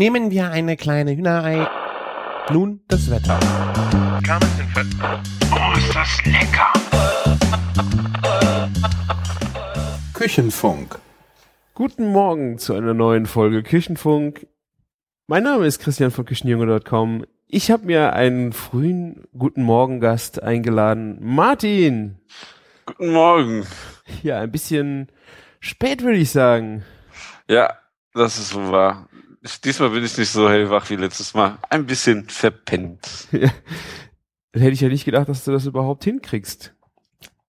Nehmen wir eine kleine Hühnerei. Nun das Wetter. Oh, ist das lecker! Küchenfunk. Guten Morgen zu einer neuen Folge Küchenfunk. Mein Name ist Christian von Küchenjunge.com. Ich habe mir einen frühen Guten Morgen Gast eingeladen. Martin. Guten Morgen. Ja, ein bisschen spät würde ich sagen. Ja, das ist so wahr. Diesmal bin ich nicht so hellwach wie letztes Mal. Ein bisschen verpennt. Dann hätte ich ja nicht gedacht, dass du das überhaupt hinkriegst.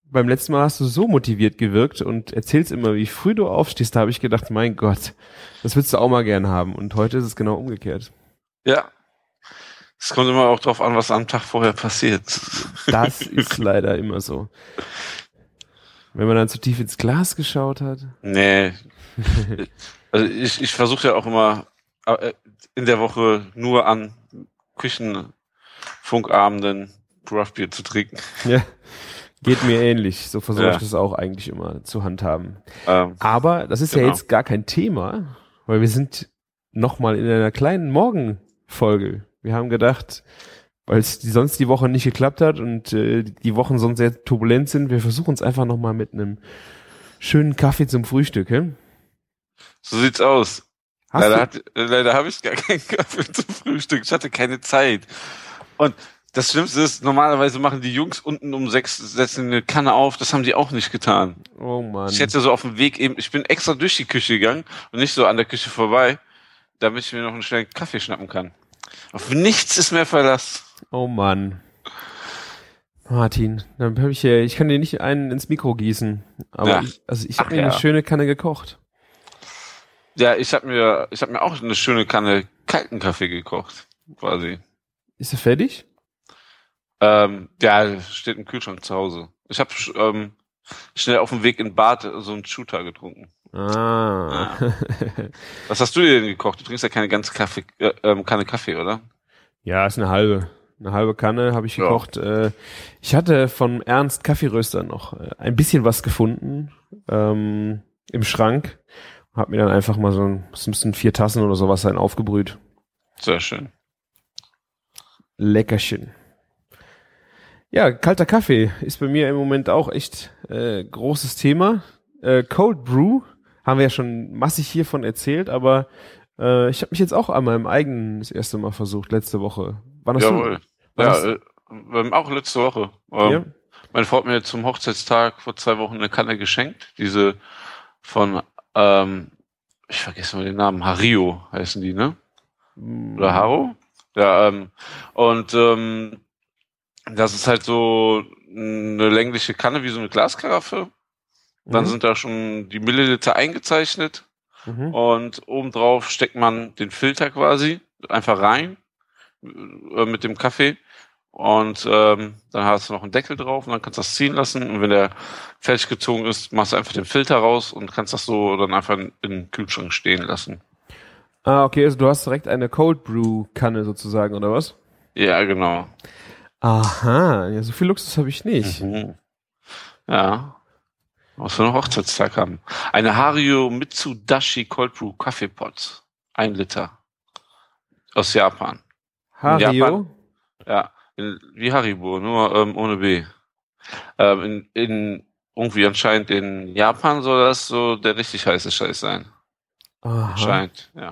Beim letzten Mal hast du so motiviert gewirkt und erzählst immer, wie früh du aufstehst. Da habe ich gedacht, mein Gott, das willst du auch mal gern haben. Und heute ist es genau umgekehrt. Ja. Es kommt immer auch drauf an, was am Tag vorher passiert. Das ist leider immer so. Wenn man dann zu tief ins Glas geschaut hat. Nee. Also ich, ich versuche ja auch immer in der Woche nur an Küchenfunkabenden Craftbier zu trinken. Ja. Geht mir ähnlich. So versuche Ja. ich das auch eigentlich immer zu handhaben. Ähm, Aber das ist ja Genau. jetzt gar kein Thema, weil wir sind nochmal in einer kleinen Morgenfolge. Wir haben gedacht, weil es die sonst die Woche nicht geklappt hat und äh, die Wochen sonst sehr turbulent sind, wir versuchen es einfach nochmal mit einem schönen Kaffee zum Frühstück. Hä? so sieht's aus. Hast leider hat, leider habe ich gar keinen Kaffee zum Frühstück. Ich hatte keine Zeit. Und das Schlimmste ist, normalerweise machen die Jungs unten um sechs, setzen eine Kanne auf. Das haben die auch nicht getan. oh Mann. Ich hätte so auf dem Weg eben, ich bin extra durch die Küche gegangen und nicht so an der Küche vorbei, damit ich mir noch einen schnellen Kaffee schnappen kann. Auf nichts ist mehr Verlass. Oh Mann. Martin, dann hab ich ja, ich kann dir nicht einen ins Mikro gießen, aber Ja. ich, also ich habe mir ja. eine schöne Kanne gekocht. Ja, ich habe mir, ich habe mir auch eine schöne Kanne kalten Kaffee gekocht, quasi. Ist er fertig? Ähm, ja, steht im Kühlschrank zu Hause. Ich habe ähm, schnell auf dem Weg in Bad so einen Shooter getrunken. Ah. Was hast du dir denn gekocht? Du trinkst ja keine ganze Kaffee, äh, ähm, Kanne Kaffee, oder? Ja, ist eine halbe. Eine halbe Kanne habe ich Ja. gekocht. Äh, ich hatte von Ernst Kaffeeröster noch äh, ein bisschen was gefunden ähm, im Schrank. Hab mir dann einfach mal so ein, es müssten vier Tassen oder sowas sein, aufgebrüht. Sehr schön. Leckerchen. Ja, kalter Kaffee ist bei mir im Moment auch echt äh, großes Thema. Äh, Cold Brew haben wir ja schon massig hiervon erzählt, aber äh, ich habe mich jetzt auch einmal im eigenen das erste Mal versucht, letzte Woche. Wann hast Jawohl. wann Ja, äh, ähm, auch letzte Woche. du? Ähm, Ja? Meine Frau hat mir zum Hochzeitstag vor zwei Wochen eine Kanne geschenkt. Diese von, ähm, ich vergesse mal den Namen, Hario heißen die, ne? Oder Haro? Ja, ähm, und ähm, das ist halt so eine längliche Kanne wie so eine Glaskaraffe. Dann Mhm. sind da schon die Milliliter eingezeichnet Mhm. und obendrauf steckt man den Filter quasi einfach rein äh, mit dem Kaffee und ähm, dann hast du noch einen Deckel drauf und dann kannst du das ziehen lassen und wenn der fertig gezogen ist, machst du einfach den Filter raus und kannst das so dann einfach in, in den Kühlschrank stehen lassen. Ah, okay, also du hast direkt eine Cold Brew Kanne sozusagen, oder was? Ja, genau. Aha, ja, so viel Luxus habe ich nicht. Mhm. Ja. Was wir noch Hochzeitstag haben. Eine Hario Mitsudashi Cold Brew Kaffeepot. Ein Liter. Aus Japan. Hario? Japan. Ja. In, wie Haribo, nur ähm, ohne B. Ähm, in, in irgendwie anscheinend in Japan soll das so der richtig heiße Scheiß sein. Aha. Anscheinend, ja.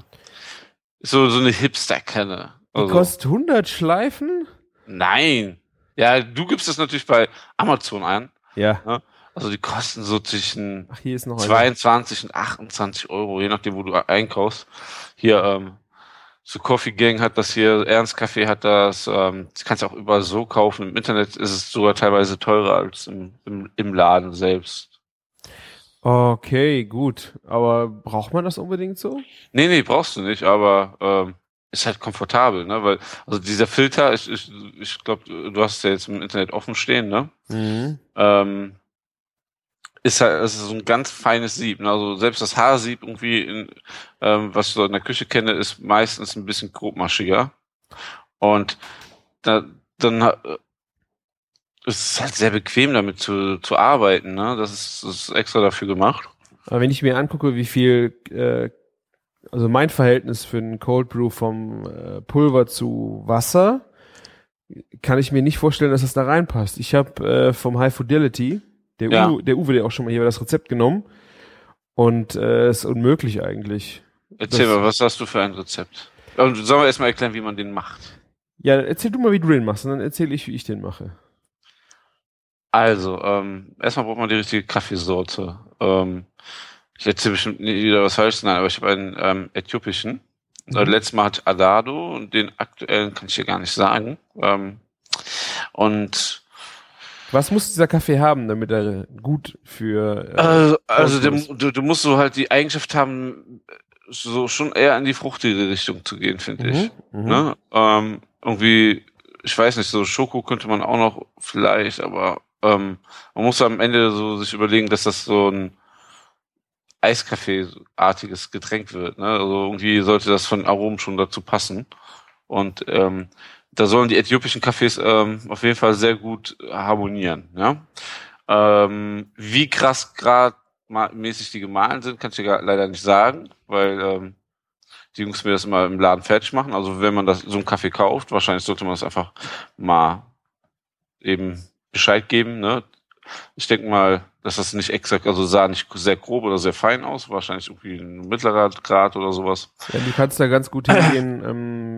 So, so eine Hipster-Kenne. Die Also, kostet 100 Schleifen? nein. Ja, du gibst das natürlich bei Amazon ein. Ja. Also die kosten so zwischen Ach, hier ist noch eine. 22 und 28 Euro, je nachdem, wo du einkaufst. Hier, ähm, so Coffee Gang hat das hier, Ernst Café hat das, ähm, das kannst du auch überall so kaufen. Im Internet ist es sogar teilweise teurer als im, im, im Laden selbst. Okay, gut. Aber braucht man das unbedingt so? Nee, nee, brauchst du nicht, aber ähm, ist halt komfortabel, ne? Weil, also dieser Filter, ich, ich, ich glaube, du hast es ja jetzt im Internet offen stehen, ne? Mhm. ähm, ist halt, ist so ein ganz feines Sieb. Ne? Also selbst das Haarsieb irgendwie, in, ähm, was ich so in der Küche kenne, ist meistens ein bisschen grobmaschiger. Und da, dann äh, ist es halt sehr bequem damit zu, zu arbeiten. Ne? Das, ist, das ist extra dafür gemacht. Aber wenn ich mir angucke, wie viel äh, also mein Verhältnis für einen Cold Brew vom äh, Pulver zu Wasser kann ich mir nicht vorstellen, dass das da reinpasst. Ich habe äh, vom High Fidelity, der, Ja. Uwe, der Uwe, der auch schon mal hier das Rezept genommen und äh, ist unmöglich eigentlich. Erzähl Das- mal, was hast du für ein Rezept? Und sollen wir erstmal erklären, wie man den macht? Ja, erzähl du mal, wie du den machst und dann erzähle ich, wie ich den mache. Also, ähm, erstmal braucht man die richtige Kaffeesorte. Ähm, ich erzähle bestimmt nie wieder was Falsches, nein, aber ich habe einen ähm, äthiopischen. Mhm. Äh, letztes Mal hatte ich Adado und den aktuellen kann ich dir gar nicht sagen. Ähm, und Was muss dieser Kaffee haben, damit er gut für äh, also, also der, du, du musst so halt die Eigenschaft haben, so schon eher in die fruchtige Richtung zu gehen, finde ich. mhm. Ne? Ähm, irgendwie, ich weiß nicht, so Schoko könnte man auch noch vielleicht, aber ähm, man muss am Ende so sich überlegen, dass das so ein Eiskaffee-artiges Getränk wird. Ne? Also irgendwie sollte das von Aromen schon dazu passen. Und ähm, da sollen die äthiopischen Kaffees ähm, auf jeden Fall sehr gut harmonieren. Ja? Ähm, wie krass grad ma- mäßig die gemahlen sind, kann ich dir leider nicht sagen, weil ähm, die Jungs mir das immer im Laden fertig machen. Also wenn man das so einen Kaffee kauft, wahrscheinlich sollte man das einfach mal eben Bescheid geben. Ne? Ich denke mal, dass das nicht exakt, also sah nicht sehr grob oder sehr fein aus, wahrscheinlich irgendwie ein mittlerer Grad oder sowas. Ja, du kannst da ganz gut hingehen, ähm,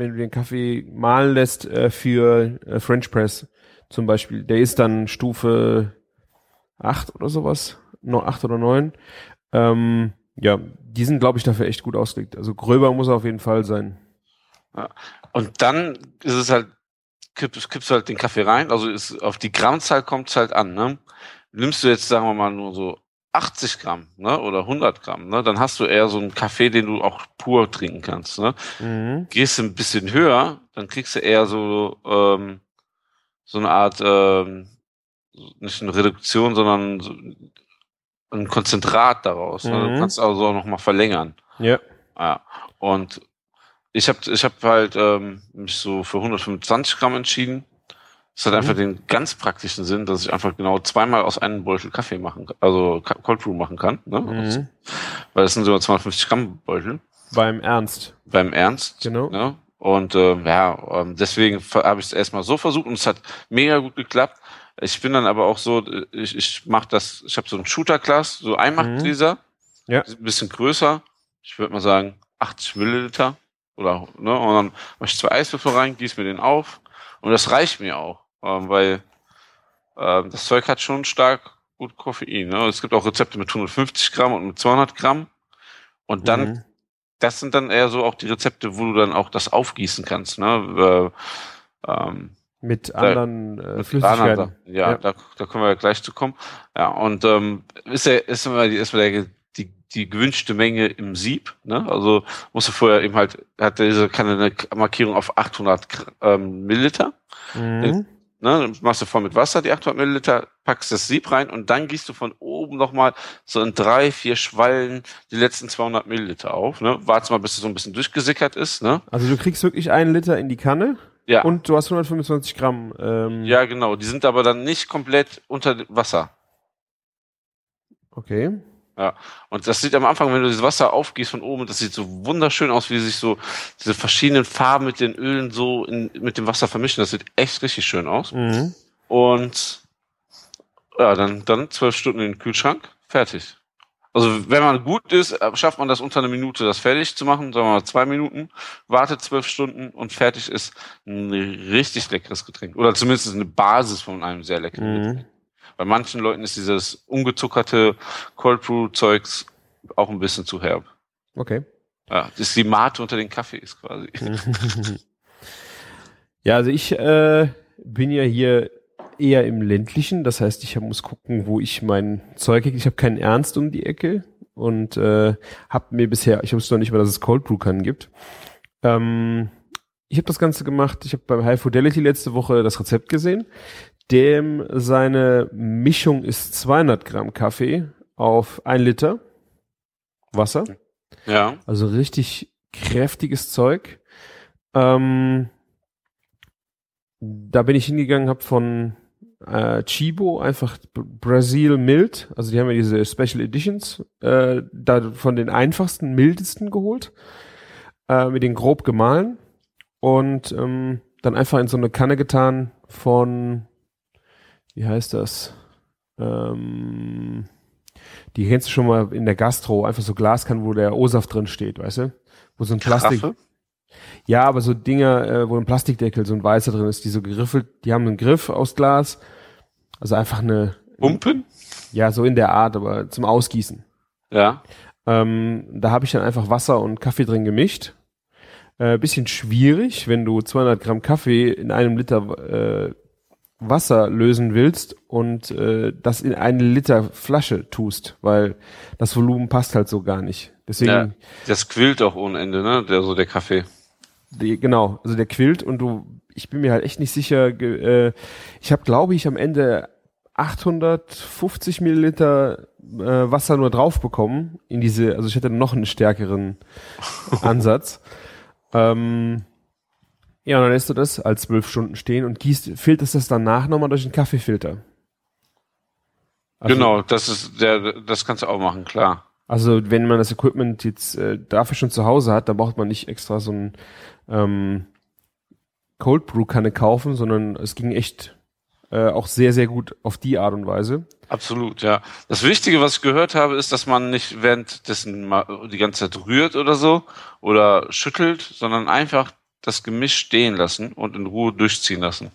wenn du den Kaffee mahlen lässt äh, für äh, French Press zum Beispiel. Der ist dann Stufe 8 oder sowas, noch 8 oder 9. Ähm, ja, die sind, glaube ich, dafür echt gut ausgelegt. Also gröber muss er auf jeden Fall sein. Und dann ist es halt, kippst, kippst du halt den Kaffee rein, also ist, auf die Grammzahl kommt es halt an, ne? Nimmst du jetzt, sagen wir mal, nur so 80 Gramm, ne, oder 100 Gramm, ne, dann hast du eher so einen Kaffee, den du auch pur trinken kannst, ne? Mhm. Gehst du ein bisschen höher, dann kriegst du eher so, ähm, so eine Art, ähm, nicht eine Reduktion, sondern so ein Konzentrat daraus, ne? Mhm. Du kannst also auch noch mal verlängern. Ja. Ja, und ich habe ich hab halt ähm, mich so für 125 Gramm entschieden. Das hat Mhm. einfach den ganz praktischen Sinn, dass ich einfach genau zweimal aus einem Beutel Kaffee machen kann, also Cold Brew machen kann, ne? Mhm. Weil das sind so 250 Gramm Beutel Beim Ernst. beim Ernst. Genau. Ne? Und ähm, ja, ähm, deswegen habe ich es erstmal so versucht und es hat mega gut geklappt. Ich bin dann aber auch so, äh, ich, ich mache das, ich habe so ein Shooter-Glas, so Einmachgläser, Mhm. Ja. ein bisschen größer. Ich würde mal sagen 80 Milliliter oder ne, und dann mache ich zwei Eiswürfel rein, gieße mir den auf und das reicht mir auch, ähm, weil ähm, das Zeug hat schon stark gut Koffein. Ne? Es gibt auch Rezepte mit 150 Gramm und mit 200 Gramm und dann Mhm. das sind dann eher so auch die Rezepte, wo du dann auch das aufgießen kannst, ne? Äh, ähm, Mit anderen äh, Flüssigkeiten. anderen. Ja, Ja. Da, da können wir gleich zu kommen. Ja, und ähm, ist ja ist immer ist immer der, die, gewünschte Menge im Sieb, ne? Also musst du vorher eben halt, hat diese keine eine Markierung auf 800 Gr- ähm, Milliliter. Mhm. Ne, dann machst du voll mit Wasser die 800 Milliliter, packst das Sieb rein und dann gießt du von oben nochmal so in drei, vier Schwallen die letzten 200 Milliliter auf. Ne? Wartest mal, bis es so ein bisschen durchgesickert ist. Ne? Also du kriegst wirklich einen Liter in die Kanne Ja, und du hast 125 Gramm. Ähm, ja, genau. Die sind aber dann nicht komplett unter Wasser. Okay. Und das sieht am Anfang, wenn du das Wasser aufgießt von oben, das sieht so wunderschön aus, wie sich so diese verschiedenen Farben mit den Ölen so in, mit dem Wasser vermischen. Das sieht echt richtig schön aus. Mhm. Und ja, dann, dann zwölf Stunden in den Kühlschrank, fertig. Also wenn man gut ist, äh, schafft man das unter einer Minute, das fertig zu machen, sagen wir mal zwei Minuten, wartet zwölf Stunden und fertig ist ein richtig leckeres Getränk. Oder zumindest eine Basis von einem sehr leckeren Mhm. Getränk. Bei manchen Leuten ist dieses ungezuckerte Cold Brew Zeugs auch ein bisschen zu herb. Okay. Ja, das ist die Mate unter den Kaffees quasi. ja, also ich äh, bin ja hier eher im ländlichen, das heißt, ich muss gucken, wo ich mein Zeug kriege. Ich habe keinen Ernst um die Ecke und äh, habe mir bisher, ich wusste noch nicht mal, dass es Cold Brew Kannen gibt. Ähm, ich habe das Ganze gemacht. Ich habe beim High Fidelity letzte Woche das Rezept gesehen. Dem seine Mischung ist 200 Gramm Kaffee auf ein Liter Wasser. Ja. Also richtig kräftiges Zeug. Ähm, da bin ich hingegangen, habe von äh, Chibo, einfach B- Brazil mild. Also die haben ja diese Special Editions, äh, da von den einfachsten, mildesten geholt, äh, mit den grob gemahlen und ähm, dann einfach in so eine Kanne getan von, wie heißt das? Ähm, die kennst du schon mal in der Gastro, einfach so Glaskannen, wo der O-Saft drin steht, weißt du? Wo so ein Plastik, Karaffe? ja, aber so Dinger, äh, wo ein Plastikdeckel, so ein weißer drin ist, die so geriffelt, die haben einen Griff aus Glas. Also einfach eine, Pumpen? ja, so in der Art, aber zum Ausgießen. Ja. Ähm, da habe ich dann einfach Wasser und Kaffee drin gemischt. Äh, bisschen schwierig, wenn du 200 Gramm Kaffee in einem Liter äh, Wasser lösen willst und äh, das in eine Liter Flasche tust, weil das Volumen passt halt so gar nicht. Deswegen ja. Das quillt auch ohne Ende, ne? Der, so der Kaffee. Die, genau, also der quillt und du, ich bin mir halt echt nicht sicher, äh, ich habe glaube ich am Ende 850 Milliliter äh, Wasser nur drauf bekommen in diese, also ich hätte noch einen stärkeren Ansatz. Ähm, ja, und dann lässt du das als zwölf Stunden stehen und gießt, filterst das danach nochmal durch einen Kaffeefilter. Also- genau, das ist der, das kannst du auch machen, klar. Also wenn man das Equipment jetzt äh, dafür schon zu Hause hat, dann braucht man nicht extra so ein ähm, Cold Brew Kanne kaufen, sondern es ging echt äh, auch sehr, sehr gut auf die Art und Weise. Absolut, ja. Das Wichtige, was ich gehört habe, ist, dass man nicht währenddessen mal die ganze Zeit rührt oder so oder schüttelt, sondern einfach das Gemisch stehen lassen und in Ruhe durchziehen lassen.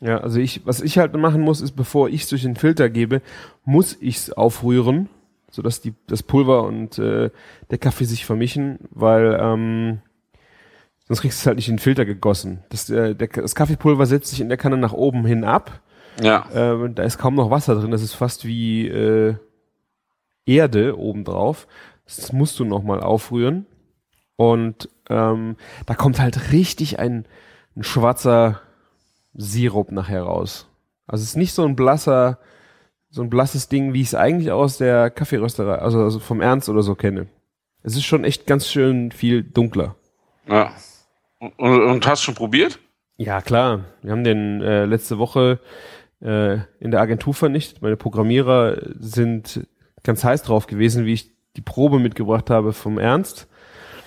Ja, also ich, was ich halt machen muss, ist, bevor ich es durch den Filter gebe, muss ich es aufrühren, sodass die, das Pulver und äh, der Kaffee sich vermischen, weil ähm, sonst kriegst du es halt nicht in den Filter gegossen. Das, äh, der, das Kaffeepulver setzt sich in der Kanne nach oben hin ab Ja, Ähm, da ist kaum noch Wasser drin. Das ist fast wie äh, Erde obendrauf. Das musst du nochmal aufrühren. Und ähm, da kommt halt richtig ein, ein schwarzer Sirup nachher raus. Also es ist nicht so ein blasser, so ein blasses Ding, wie ich es eigentlich aus der Kaffeerösterei, also, also vom Ernst oder so kenne. Es ist schon echt ganz schön viel dunkler. ja. Und, und hast schon probiert? Ja, klar. Wir haben den äh, letzte Woche äh, in der Agentur vernichtet. Meine Programmierer sind ganz heiß drauf gewesen, wie ich die Probe mitgebracht habe vom Ernst.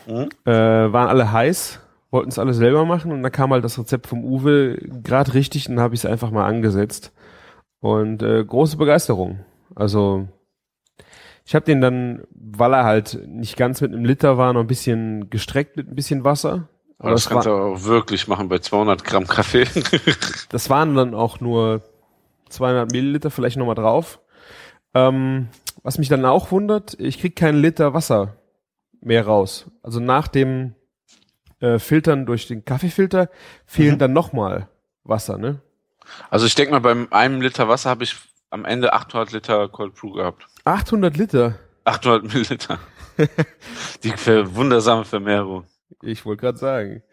Mhm. Äh, waren alle heiß, wollten es alle selber machen und dann kam halt das Rezept vom Uwe gerade richtig und habe ich es einfach mal angesetzt. Und äh, große Begeisterung. Also ich habe den dann, weil er halt nicht ganz mit einem Liter war, noch ein bisschen gestreckt mit ein bisschen Wasser. Aber das es kannst war- du auch wirklich machen bei 200 Gramm Kaffee. Das waren dann auch nur 200 Milliliter vielleicht nochmal drauf. Ähm, was mich dann auch wundert, ich krieg keinen Liter Wasser mehr raus. Also nach dem äh, Filtern durch den Kaffeefilter fehlen Mhm. dann nochmal Wasser, ne? also ich denke mal, beim einem Liter Wasser habe ich am Ende 800 Liter Cold Brew gehabt. 800 Liter. 800 Milliliter. Die ver wundersame Vermehrung. Ich wollte gerade sagen.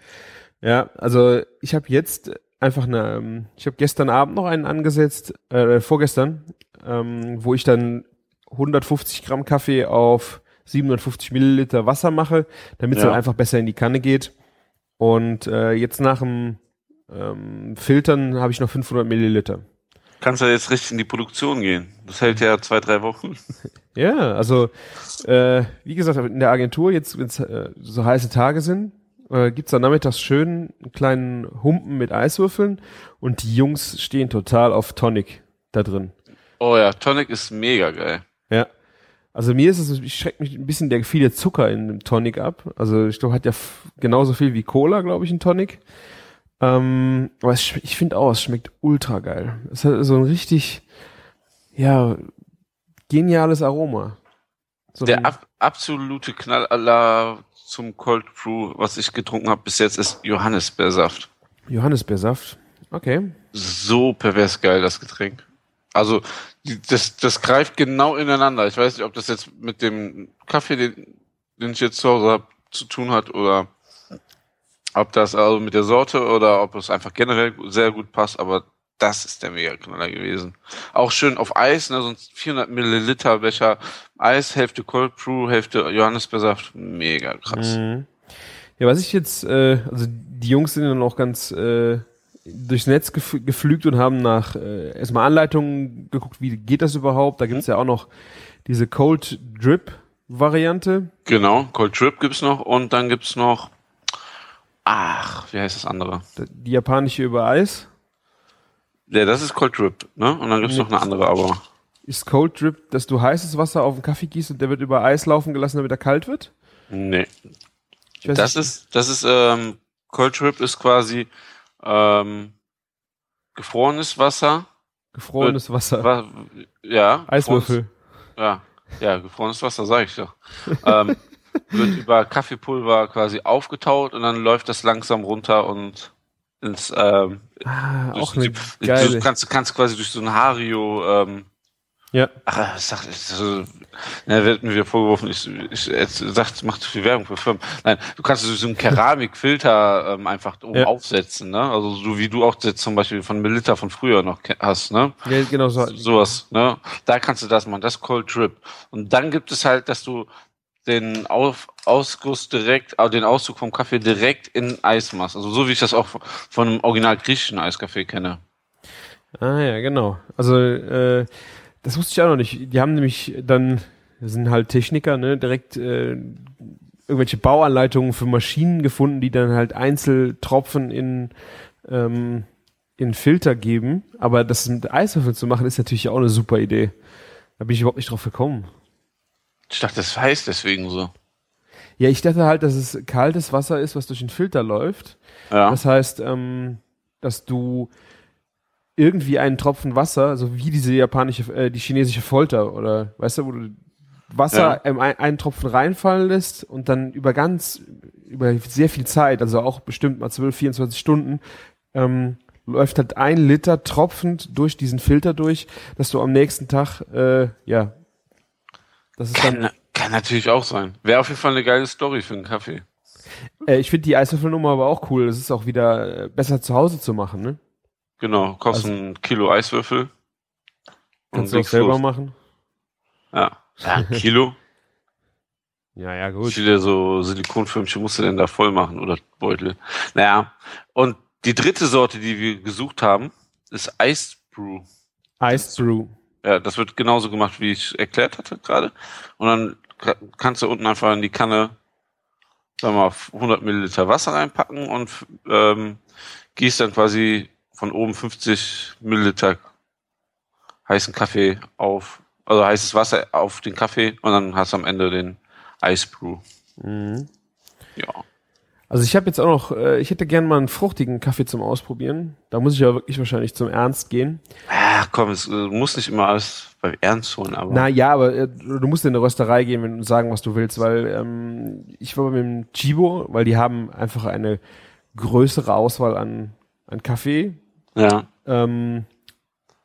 Ja, also ich habe jetzt einfach eine, ähm, ich habe gestern Abend noch einen angesetzt, äh, vorgestern, ähm, wo ich dann 150 Gramm Kaffee auf 750 Milliliter Wasser mache, damit es Ja. dann einfach besser in die Kanne geht. Und äh, jetzt nach dem ähm, Filtern habe ich noch 500 Milliliter. Kannst du jetzt richtig in die Produktion gehen. Das hält ja zwei, drei Wochen. Ja, also äh, wie gesagt, in der Agentur, jetzt wenn es äh, so heiße Tage sind, äh, gibt's dann nachmittags schön einen kleinen Humpen mit Eiswürfeln und die Jungs stehen total auf Tonic da drin. Oh ja, Tonic ist mega geil. Ja. Also mir ist es, ich schreckt mich ein bisschen der viele Zucker in dem Tonic ab. Also ich glaube, hat ja genauso viel wie Cola, glaube ich, ein Tonic. Ähm, aber es, ich finde auch, es schmeckt ultra geil. Es hat so ein richtig, ja, geniales Aroma. So Der ab absolute Knaller zum Cold Brew, was ich getrunken habe bis jetzt, ist Johannisbeersaft. Johannisbeersaft. Okay. So pervers geil, das Getränk. Also, das, das greift genau ineinander. Ich weiß nicht, ob das jetzt mit dem Kaffee, den, den ich jetzt zu Hause habe, zu tun hat oder ob das also mit der Sorte oder ob es einfach generell sehr gut passt, aber das ist der Mega-Knaller gewesen. Auch schön auf Eis, ne, sonst 400 Milliliter Becher Eis, Hälfte Cold Brew, Hälfte Johannisbeersaft. Mega krass. Mhm. Ja, was ich jetzt, äh, also die Jungs sind dann auch ganz äh, durchs Netz gef geflügt und haben nach äh, erstmal Anleitungen geguckt, wie geht das überhaupt. Da gibt's ja auch noch diese Cold Drip Variante. Genau, Cold Trip gibt's noch und dann gibt's noch, ach, wie heißt das andere? Die japanische über Eis. Ja, das ist Cold Drip, ne? Und dann gibt's noch eine andere, aber Ist Cold Drip, dass du heißes Wasser auf den Kaffee gießt und der wird über Eis laufen gelassen, damit er kalt wird? nee. Das nicht. ist, das ist, ähm, Cold Trip ist quasi ähm, gefrorenes Wasser. gefrorenes Wasser. Wa ja. Eiswürfel. Ja, ja, gefrorenes Wasser, sag ich doch. ähm, wird über Kaffeepulver quasi aufgetaut und dann läuft das langsam runter und ins ähm, Ah, auch eine die- geile. Du kannst, kannst quasi durch so ein Hario ähm, Ja. Ach, ich sag, ich, so, ja, wird mir wieder vorgeworfen, ich, ich, ich sag, macht zu viel Werbung für Firmen. Nein, du kannst so einen Keramikfilter ähm, einfach oben Ja. aufsetzen, ne? Also so wie du auch jetzt zum Beispiel von Melitta von früher noch hast, ne? Ja, genau so. Sowas, ne? Da kannst du das machen, das Cold Trip. Und dann gibt es halt, dass du den Auf Ausguss direkt, also den Auszug vom Kaffee direkt in Eis machst. Also so wie ich das auch von von einem original griechischen Eiskaffee kenne. Ah ja, genau. Also äh, das wusste ich auch noch nicht. Die haben nämlich dann, das sind halt Techniker, ne, direkt äh, irgendwelche Bauanleitungen für Maschinen gefunden, die dann halt Einzeltropfen in ähm, in Filter geben. Aber das mit Eiswürfeln zu machen, ist natürlich auch eine super Idee. Da bin ich überhaupt nicht drauf gekommen. Ich dachte, das heißt deswegen so. Ja, ich dachte halt, dass es kaltes Wasser ist, was durch den Filter läuft. Ja. Das heißt, ähm, dass du irgendwie einen Tropfen Wasser, so wie diese japanische, äh, die chinesische Folter oder weißt du, wo du Wasser Ja. ähm, ein, einen Tropfen reinfallen lässt und dann über ganz, über sehr viel Zeit, also auch bestimmt mal 12, 24 Stunden, ähm, läuft halt ein Liter tropfend durch diesen Filter durch, dass du am nächsten Tag, äh, ja, das ist dann, Kann, kann natürlich auch sein. Wäre auf jeden Fall eine geile Story für einen Kaffee. äh, ich finde die Eiswürfelnummer aber auch cool. Das ist auch wieder äh, besser zu Hause zu machen, ne? Genau, kostet ein Kilo Eiswürfel. Kannst du auch selber los. machen. Ja. ja, ein Kilo. Ja, ja, Wie gut. viele so Silikonförmchen musst du denn da voll machen oder Beutel? Naja, und die dritte Sorte, die wir gesucht haben, ist Ice Brew. Ice Brew. Ja, das wird genauso gemacht, wie ich erklärt hatte gerade. Und dann ka- kannst du unten einfach in die Kanne, sagen wir mal, 100 Milliliter Wasser reinpacken und ähm, gießt dann quasi von oben 50 Milliliter heißen Kaffee auf, also heißes Wasser auf den Kaffee und dann hast du am Ende den Ice Brew. Mhm. Ja. Also ich habe jetzt auch noch, äh, ich hätte gern mal einen fruchtigen Kaffee zum Ausprobieren. Da muss ich ja wirklich wahrscheinlich zum Ernst gehen. Ach komm, es äh, muss nicht immer alles beim Ernst holen, aber. Na ja, aber äh, du musst in eine Rösterei gehen und sagen, was du willst, weil ähm, ich war mit dem Chibo, weil die haben einfach eine größere Auswahl an, an Kaffee Ja. ähm,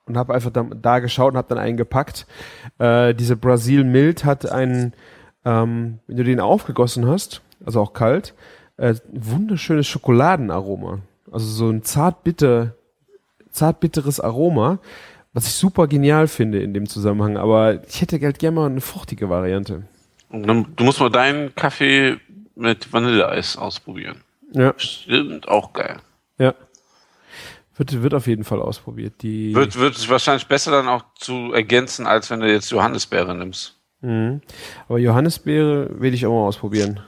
und habe einfach da, da geschaut und habe dann einen gepackt. Äh, diese Brasil Mild hat einen, ähm, wenn du den aufgegossen hast, also auch kalt, äh, wunderschönes Schokoladenaroma. Also so ein zart-bitter, zart-bitteres Aroma, was ich super genial finde in dem Zusammenhang. Aber ich hätte halt gerne mal eine fruchtige Variante. Du musst mal deinen Kaffee mit Vanilleeis ausprobieren. Ja, Stimmt, auch geil. ja. Wird, wird auf jeden Fall ausprobiert. Die, Wird, wird wahrscheinlich besser dann auch zu ergänzen, als wenn du jetzt Johannisbeere nimmst. Mhm. Aber Johannisbeere will ich auch mal ausprobieren.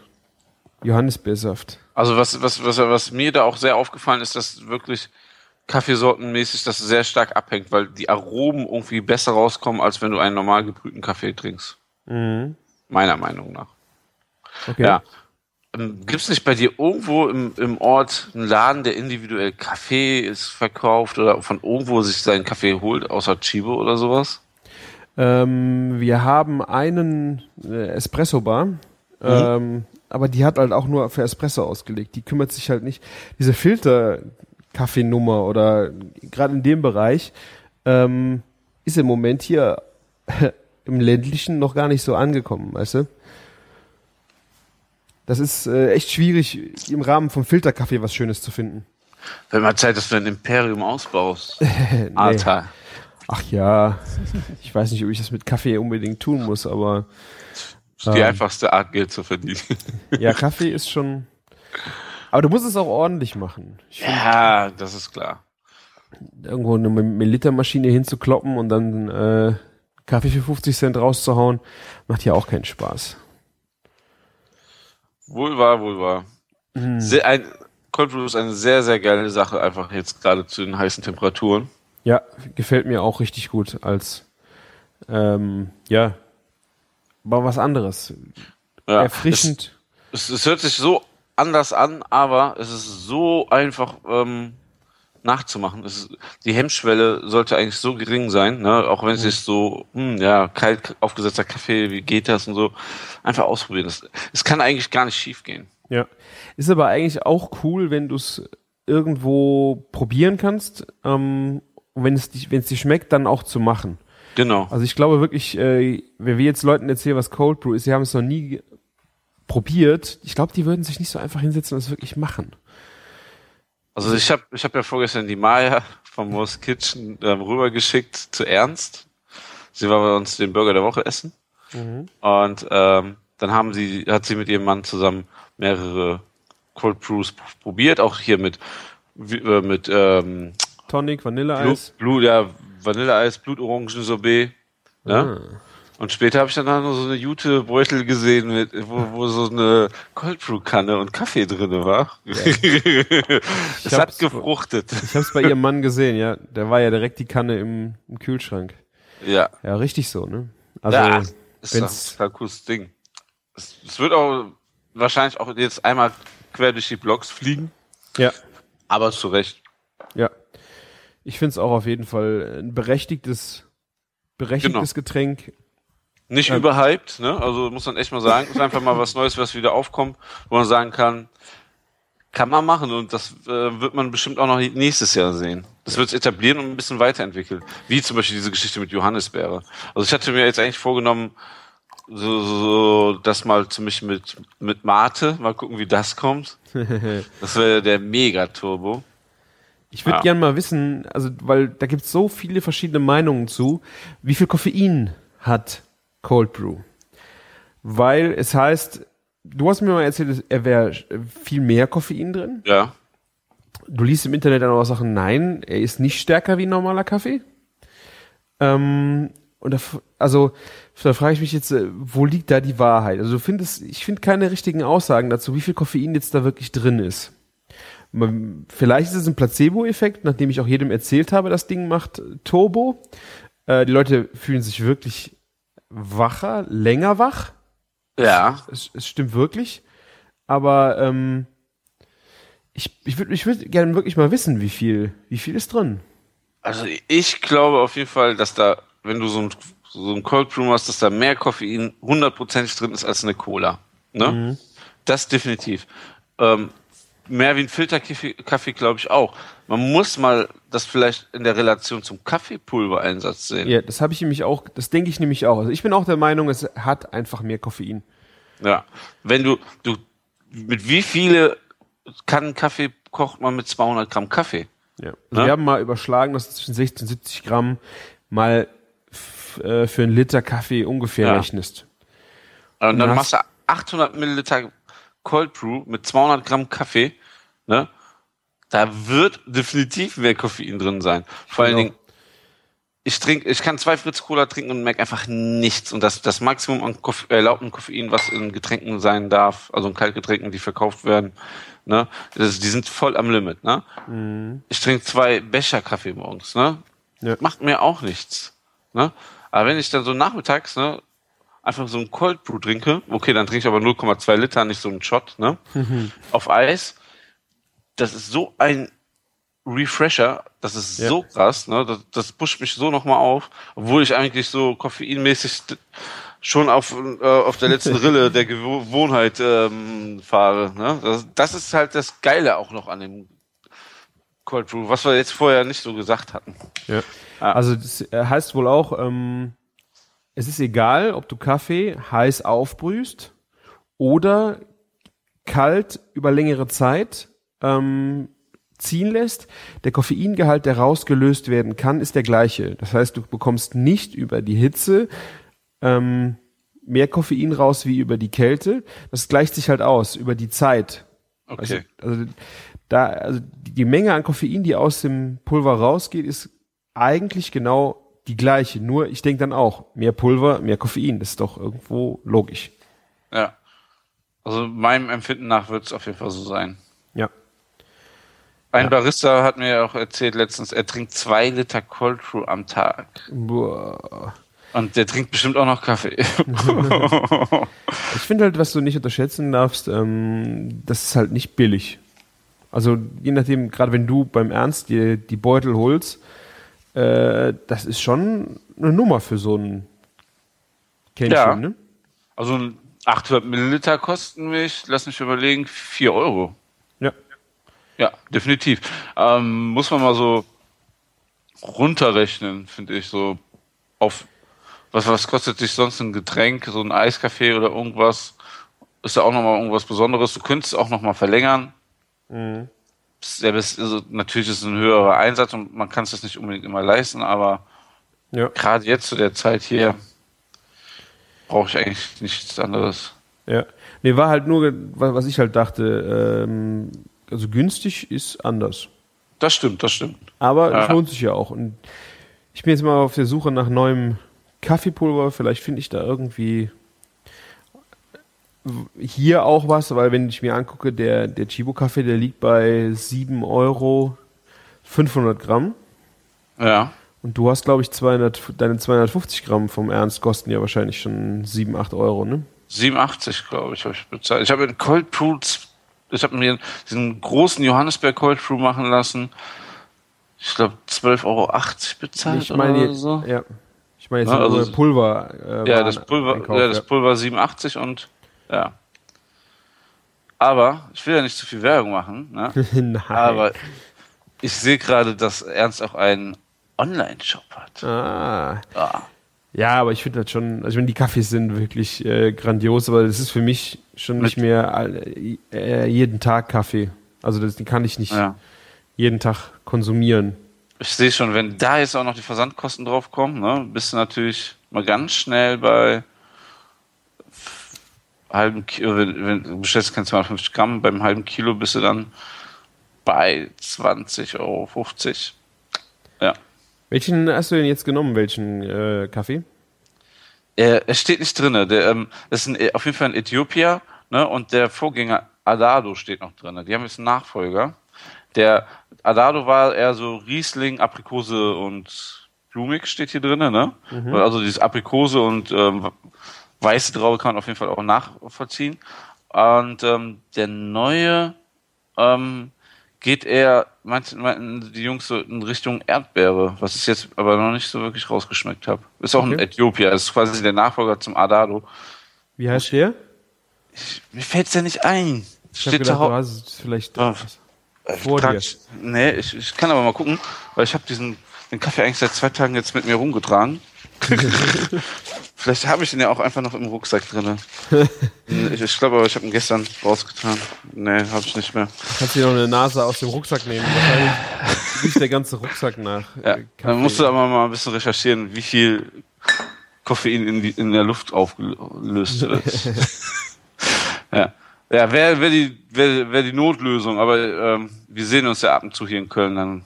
Johannisbeersaft. Also was, was, was, was mir da auch sehr aufgefallen ist, dass wirklich Kaffeesortenmäßig das sehr stark abhängt, weil die Aromen irgendwie besser rauskommen, als wenn du einen normal gebrühten Kaffee trinkst. Mhm. Meiner Meinung nach. Okay. Ja. Ähm, Gibt's nicht bei dir irgendwo im, im Ort einen Laden, der individuell Kaffee ist verkauft oder von irgendwo sich seinen Kaffee holt, außer Chibo oder sowas? Ähm, wir haben einen äh, Espresso-Bar, ähm, aber die hat halt auch nur für Espresso ausgelegt. Die kümmert sich halt nicht. Diese Filter-Kaffeenummer oder gerade in dem Bereich ähm, ist im Moment hier im ländlichen noch gar nicht so angekommen, weißt du? Das ist äh, echt schwierig, im Rahmen vom Filterkaffee was Schönes zu finden. Wenn mal Zeit, dass du ein Imperium ausbaust. Nee. Alter. Ach ja, ich weiß nicht, ob ich das mit Kaffee unbedingt tun muss, aber Das ist die Ähm. einfachste Art, Geld zu verdienen. ja, Kaffee ist schon. Aber du musst es auch ordentlich machen. Find, Ja, das ist klar. irgendwo eine Millilitermaschine hinzukloppen und dann äh, Kaffee für 50 Cent rauszuhauen, macht ja auch keinen Spaß. Wohl wahr, wohl wahr. Hm. Sehr, ein, Cold Brew ist eine sehr, sehr geile Sache, einfach jetzt gerade zu den heißen Temperaturen. Ja, gefällt mir auch richtig gut als ähm, ja, war was anderes. Ja, Erfrischend. Es, es, es hört sich so anders an, aber es ist so einfach ähm, nachzumachen. Es ist, die Hemmschwelle sollte eigentlich so gering sein, ne? auch wenn es sich so, hm, ja, kalt aufgesetzter Kaffee, wie geht das und so, einfach ausprobieren. Es, es kann eigentlich gar nicht schief gehen. Ja. Ist aber eigentlich auch cool, wenn du es irgendwo probieren kannst, ähm, und wenn es dich, wenn es dir schmeckt, dann auch zu machen. Genau. Also ich glaube wirklich, äh, wenn wir jetzt Leuten erzählen, was Cold Brew ist, sie haben es noch nie probiert, ich glaube, die würden sich nicht so einfach hinsetzen und es wirklich machen. Also ich habe ich hab ja vorgestern die Maya vom Mo's Kitchen ähm, rübergeschickt zu Ernst. Sie war bei uns den Burger der Woche essen. Und ähm, dann haben sie, hat sie mit ihrem Mann zusammen mehrere Cold Brews probiert, auch hier mit, äh, mit ähm, Tonic, Blut, Vanilleeis. Blut, ja, Vanilleeis, Blutorangen-Sorbet. Ja? Ah. Und später habe ich dann auch noch so eine Jute-Beutel gesehen, mit, wo, wo so eine Cold Brew-Kanne und Kaffee drinne war. es hat gefruchtet. Ich habe es bei ihrem Mann gesehen, ja. Der war ja direkt die Kanne im, im Kühlschrank. Ja. Ja, richtig so, ne? Also, ja, ist wenn's- ein cooles Ding. Es, es wird auch wahrscheinlich auch jetzt einmal quer durch die Blogs fliegen, ja, aber zu Recht. ja. Ich finde es auch auf jeden Fall ein berechtigtes, berechtigtes Getränk. Nicht Ja. überhyped, ne? Also muss man echt mal sagen, ist einfach mal was Neues, was wieder aufkommt, wo man sagen kann, kann man machen und das äh, wird man bestimmt auch noch nächstes Jahr sehen. Das wird es etablieren und ein bisschen weiterentwickeln. Wie zum Beispiel diese Geschichte mit Johannisbeere. Also ich hatte mir jetzt eigentlich vorgenommen, so, so das mal ziemlich mit, mit Mate, mal gucken, wie das kommt. Das wäre der Mega-Turbo. Ich würde Ja. gern mal wissen, also weil da gibt es so viele verschiedene Meinungen zu, wie viel Koffein hat Cold Brew? Weil es heißt, du hast mir mal erzählt, er wäre viel mehr Koffein drin. Ja. Du liest im Internet dann auch Sachen, nein, er ist nicht stärker wie ein normaler Kaffee. Ähm, und da, also da frage ich mich jetzt, äh, wo liegt da die Wahrheit? Also du findest, ich finde keine richtigen Aussagen dazu, wie viel Koffein jetzt da wirklich drin ist. Man- Vielleicht ist es ein Placebo-Effekt, nachdem ich auch jedem erzählt habe, das Ding macht Turbo. Äh, die Leute fühlen sich wirklich wacher, länger wach. Ja. Es, es stimmt wirklich. Aber ähm, ich, ich würde ich würd gerne wirklich mal wissen, wie viel, wie viel ist drin. Also ich glaube auf jeden Fall, dass da, wenn du so ein, so ein Cold Brew machst, dass da mehr Koffein hundertprozentig drin ist als eine Cola. Ne? Das definitiv. Ähm, mehr wie ein Filterkaffee, Kaffee, glaube ich auch. Man muss mal das vielleicht in der Relation zum Kaffeepulvereinsatz sehen. Ja, das habe ich nämlich auch, das denke ich nämlich auch. Also ich bin auch der Meinung, es hat einfach mehr Koffein. Ja. Wenn du, du, mit wie viele Kannen Kaffee kocht man mit 200 Gramm Kaffee? Ja. Also Ne? wir haben mal überschlagen, dass zwischen 60 und 70 Gramm mal äh, für einen Liter Kaffee ungefähr Ja. rechnest. Und dann hast- machst du 800 Milliliter Cold Brew mit 200 Gramm Kaffee, ne? Da wird definitiv mehr Koffein drin sein. Vor allen Genau. Dingen, ich trinke, ich kann zwei Fritz Cola trinken und merke einfach nichts. Und das, das Maximum an Koff erlaubten Koffein, was in Getränken sein darf, also in Kaltgetränken, die verkauft werden, ne? Das, die sind voll am Limit, ne? Ich trinke zwei Becher Kaffee morgens, ne? Ja. Macht mir auch nichts, ne? Aber wenn ich dann so nachmittags, ne, einfach so ein Cold Brew trinke, okay, dann trinke ich aber 0,2 Liter, nicht so einen Shot, ne? Auf Eis. Das ist so ein Refresher, das ist Ja. so krass, ne? Das, das pusht mich so nochmal auf, obwohl ich eigentlich so koffeinmäßig schon auf, äh, auf der letzten Rille der Gewohnheit ähm, fahre. Ne? Das, das ist halt das Geile auch noch an dem Cold Brew, was wir jetzt vorher nicht so gesagt hatten. Ja. Ja. Also das heißt wohl auch, ähm, es ist egal, ob du Kaffee heiß aufbrühst oder kalt über längere Zeit ähm, ziehen lässt. Der Koffeingehalt, der rausgelöst werden kann, ist der gleiche. Das heißt, du bekommst nicht über die Hitze ähm, mehr Koffein raus wie über die Kälte. Das gleicht sich halt aus über die Zeit. Okay. Also, also da, also die Menge an Koffein, die aus dem Pulver rausgeht, ist eigentlich genau die gleiche. Nur ich denke dann auch, mehr Pulver, mehr Koffein. Das ist doch irgendwo logisch. Ja. Also meinem Empfinden nach wird es auf jeden Fall so sein. Ja. Ein Ja. Barista hat mir ja auch erzählt letztens, er trinkt zwei Liter Cold Brew am Tag. Boah. Und der trinkt bestimmt auch noch Kaffee. Ich finde halt, was du nicht unterschätzen darfst, ähm, das ist halt nicht billig. Also je nachdem, gerade wenn du beim Ernst dir die Beutel holst, äh, das ist schon eine Nummer für so ein Kännchen, Ja. ne? also ein 800 Milliliter kosten mich, lass mich überlegen, 4 Euro. Ja. Ja, definitiv. Ähm, muss man mal so runterrechnen, finde ich, so auf was, was kostet sich sonst ein Getränk, so ein Eiskaffee oder irgendwas, ist ja auch nochmal irgendwas Besonderes. Du könntest es auch nochmal verlängern. Mhm. Das, also natürlich ist es ein höherer Einsatz und man kann es das nicht unbedingt immer leisten, aber Ja. gerade jetzt zu der Zeit hier brauche ich eigentlich nichts anderes. Ja. Nee, war halt nur, wa- was ich halt dachte, ähm, also günstig ist anders. Das stimmt, das stimmt. Aber Ja. es lohnt sich ja auch. Und ich bin jetzt mal auf der Suche nach neuem Kaffeepulver. Vielleicht finde ich da irgendwie hier auch was, weil wenn ich mir angucke, der, der Chibo-Kaffee, der liegt bei 7 Euro 500 Gramm. Ja. Und du hast, glaube ich, 200, deine 250 Gramm vom Ernst kosten ja wahrscheinlich schon 7, 8 Euro, ne? 87, glaube ich, habe ich bezahlt. Ich habe in Cold Brew, ich habe mir diesen großen Johannesberg Cold Brew machen lassen. Ich glaube 12,80 Euro bezahlt Ich meine, oder jetzt- so. ja. Ich meine jetzt Ja, also- Pulver. Äh, Ja, das Pulver, Einkauf, ja, das Pulver 87 und ja. Aber ich will ja nicht zu viel Werbung machen, ne? Nein. aber ich sehe gerade, dass Ernst auch einen Online-Shop hat. ah. Ja. Ja, aber ich finde das schon, also ich meine, die Kaffees sind wirklich äh, grandios, aber das ist für mich schon nicht mehr all- äh, jeden Tag Kaffee. Also das, die kann ich nicht ja. jeden Tag konsumieren. Ich sehe schon, wenn da jetzt auch noch die Versandkosten drauf kommen, ne, bist du natürlich mal ganz schnell bei halben Kilo, wenn, wenn du bestellst keine 250 Gramm, beim halben Kilo bist du dann bei 20,50 Euro. Ja. Welchen hast du denn jetzt genommen, welchen äh, Kaffee? Er, er steht nicht drinne. Der, ähm, ist ein, auf jeden Fall ein Äthiopier, ne, und der Vorgänger Adado steht noch drinne. Die haben jetzt einen Nachfolger. Der Adado war eher so Riesling, Aprikose und blumig steht hier drinne, ne? Also dieses Aprikose und ähm, weiße Traube kann man auf jeden Fall auch nachvollziehen. Und ähm, der neue ähm, geht eher, meinten, meinten die Jungs so in Richtung Erdbeere, was ich jetzt aber noch nicht so wirklich rausgeschmeckt habe. Ist auch ein Okay. Äthiopier, das ist quasi der Nachfolger zum Adado. Wie heißt der? Mir fällt's ja nicht ein. Ich Steht gedacht, zu du hast es vielleicht Ah. vor dir. Nee, ich, ich kann aber mal gucken, weil ich habe diesen den Kaffee eigentlich seit zwei Tagen jetzt mit mir rumgetragen. Vielleicht habe ich den ja auch einfach noch im Rucksack drinne. ich ich glaube aber, ich habe ihn gestern rausgetan. Nee, habe ich nicht mehr. Kannst du dir noch eine Nase aus dem Rucksack nehmen. Wahrscheinlich riecht der ganze Rucksack nach. Ja, äh, dann musst du aber mal ein bisschen recherchieren, wie viel Koffein in, die, in der Luft aufgelöst wird. ja, ja wäre wär die, wär, wär die Notlösung, aber ähm, wir sehen uns ja ab und zu hier in Köln, dann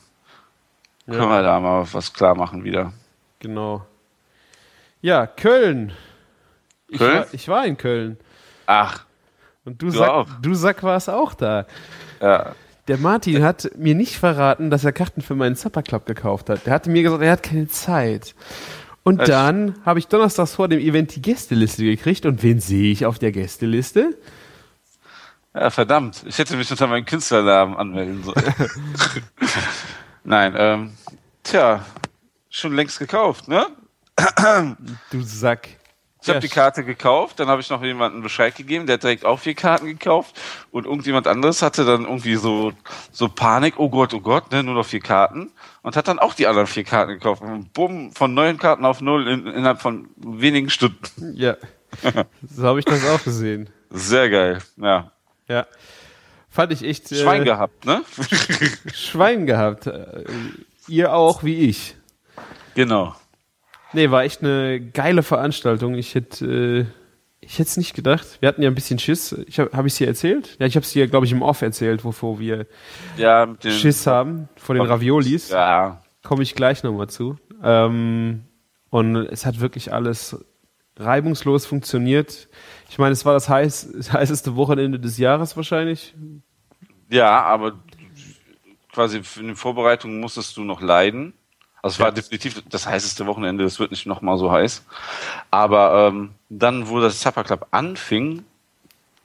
können wir da mal was klar machen wieder. Genau. Ja, Köln. Ich, Köln? War, ich war in Köln. Ach, Und du, Du Sack, du Sack warst auch da. ja. Der Martin hat mir nicht verraten, dass er Karten für meinen Supper Club gekauft hat. Der hatte mir gesagt, er hat keine Zeit. Und Echt? dann habe ich donnerstags vor dem Event die Gästeliste gekriegt. Und wen sehe ich auf der Gästeliste? Ja, verdammt. Ich hätte mich unter meinen Künstlernamen anmelden sollen. Nein, ähm, tja, schon längst gekauft, ne? Du Sack. Ich habe die Karte gekauft, dann habe ich noch jemanden Bescheid gegeben, der hat direkt auch vier Karten gekauft und irgendjemand anderes hatte dann irgendwie so so Panik, oh Gott, oh Gott, ne, nur noch vier Karten und hat dann auch die anderen vier Karten gekauft und bumm, von neun Karten auf null in, innerhalb von wenigen Stunden. Ja. So habe ich das auch gesehen. Sehr geil, ja. Ja. Fand ich echt. Schwein äh, gehabt, ne? Schwein gehabt. Äh, ihr auch wie ich. genau. Nee, war echt eine geile Veranstaltung. Ich hätte Ich hätte es nicht gedacht. Wir hatten ja ein bisschen Schiss. Ich habe hab ich dir erzählt? Ja, ich habe es dir, glaube ich, im Off erzählt, wovor wir Ja, den, Schiss haben vor den Raviolis. Ja, Komme ich gleich nochmal zu. Ähm, und es hat wirklich alles reibungslos funktioniert. Ich meine, es war das heiß, heißeste Wochenende des Jahres wahrscheinlich. ja, aber quasi für die Vorbereitung musstest du noch leiden. Also es war definitiv das heißeste Wochenende, es wird nicht nochmal so heiß. Aber ähm, dann, wo das Supper Club anfing,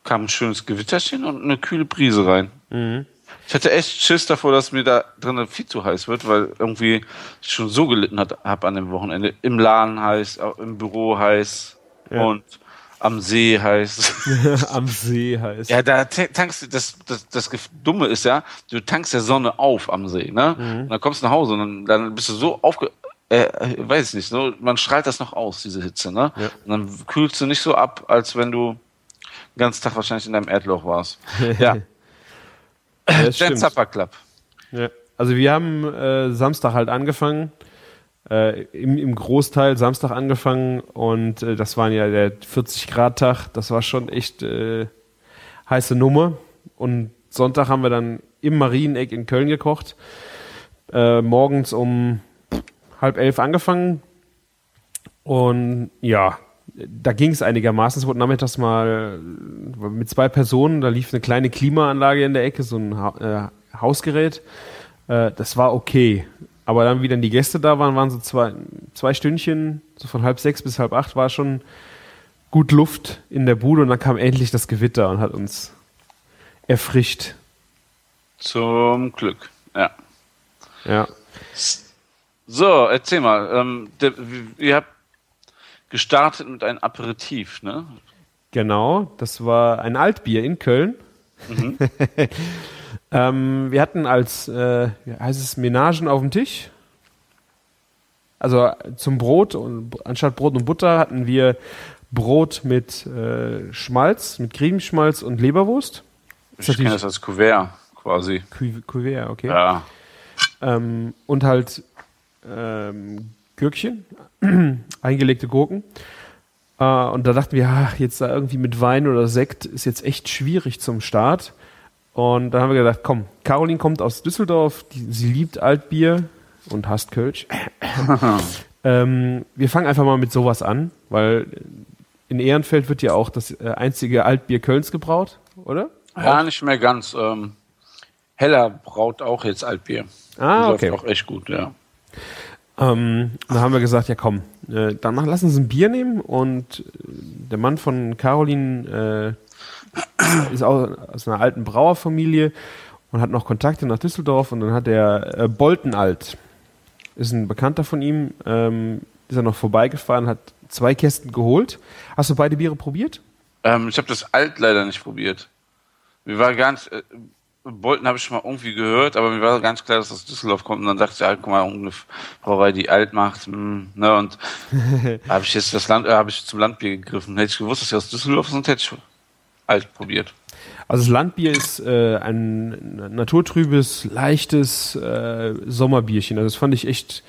kam ein schönes Gewitterchen und eine kühle Brise rein. Ich hatte echt Schiss davor, dass mir da drinnen viel zu heiß wird, weil irgendwie ich schon so gelitten habe an dem Wochenende. Im Laden heiß, im Büro heiß Ja. und am See heiß. Am See heißt. Ja, da ta- tankst du, das, das, das Dumme ist ja, du tankst der Sonne auf am See, ne? Und dann kommst du nach Hause und dann, dann bist du so aufge, äh, weiß ich nicht, so, man strahlt das noch aus, diese Hitze, ne? Ja. Und dann kühlst du nicht so ab, als wenn du den ganzen Tag wahrscheinlich in deinem Erdloch warst. Ja, Ja, der. Zapper Club. Ja. Also wir haben äh, Samstag halt angefangen, äh, im, im Großteil Samstag angefangen und äh, das waren ja der 40 Grad Tag, das war schon echt äh, heiße Nummer und Sonntag haben wir dann im Marieneck in Köln gekocht, äh, morgens um halb elf angefangen und ja, da ging es einigermaßen. Es wurde nachmittags mal mit zwei Personen, da lief eine kleine Klimaanlage in der Ecke, so ein ha äh, Hausgerät. Äh, das war okay. Aber dann, wie dann die Gäste da waren, waren so zwei, zwei Stündchen, so von halb sechs bis halb acht war schon gut Luft in der Bude und dann kam endlich das Gewitter und hat uns erfrischt. Zum Glück, ja. Ja. So, erzähl mal, ähm, der, ihr habt gestartet mit einem Aperitif, ne? Genau, das war ein Altbier in Köln. ähm, wir hatten als, äh, wie heißt es, Menagen auf dem Tisch. Also zum Brot und anstatt Brot und Butter hatten wir Brot mit äh, Schmalz, mit Cremeschmalz und Leberwurst. Ich kenne das als Kuvert, quasi. Cu- Kuvert, okay. Ja. Ähm, und halt ähm, Gürkchen, eingelegte Gurken. Äh, und da dachten wir, ach, jetzt da irgendwie mit Wein oder Sekt ist jetzt echt schwierig zum Start. Und dann haben wir gedacht, komm, Caroline kommt aus Düsseldorf, die, sie liebt Altbier und hasst Kölsch. ähm, wir fangen einfach mal mit sowas an, weil in Ehrenfeld wird ja auch das äh, einzige Altbier Kölns gebraut, oder? Ja, nicht mehr ganz. Ähm, Heller braut auch jetzt Altbier. Ah, Läuft okay. auch echt gut, ja. Ähm, dann haben wir gesagt, ja komm, äh, dann mach, lass uns ein Bier nehmen und äh, der Mann von Caroline äh, ist auch aus einer alten Brauerfamilie und hat noch Kontakte nach Düsseldorf und dann hat er äh, Boltenalt, ist ein Bekannter von ihm, ähm, ist er noch vorbeigefahren, hat zwei Kästen geholt. Hast du beide Biere probiert? Ähm, ich habe das Alt leider nicht probiert. Mir war ganz, äh, Bolten habe ich schon mal irgendwie gehört, aber mir war ganz klar, dass das aus Düsseldorf kommt. Und dann dachte ich, ja, guck mal, irgendeine Brauerei, die alt macht. Hm, ne, und habe ich jetzt das Land, äh, habe ich zum Landbier gegriffen. Hätte ich gewusst, dass sie aus Düsseldorf sind, hätte ich alt probiert. Also das Landbier ist äh, ein naturtrübes, leichtes äh, Sommerbierchen. Also das fand ich echt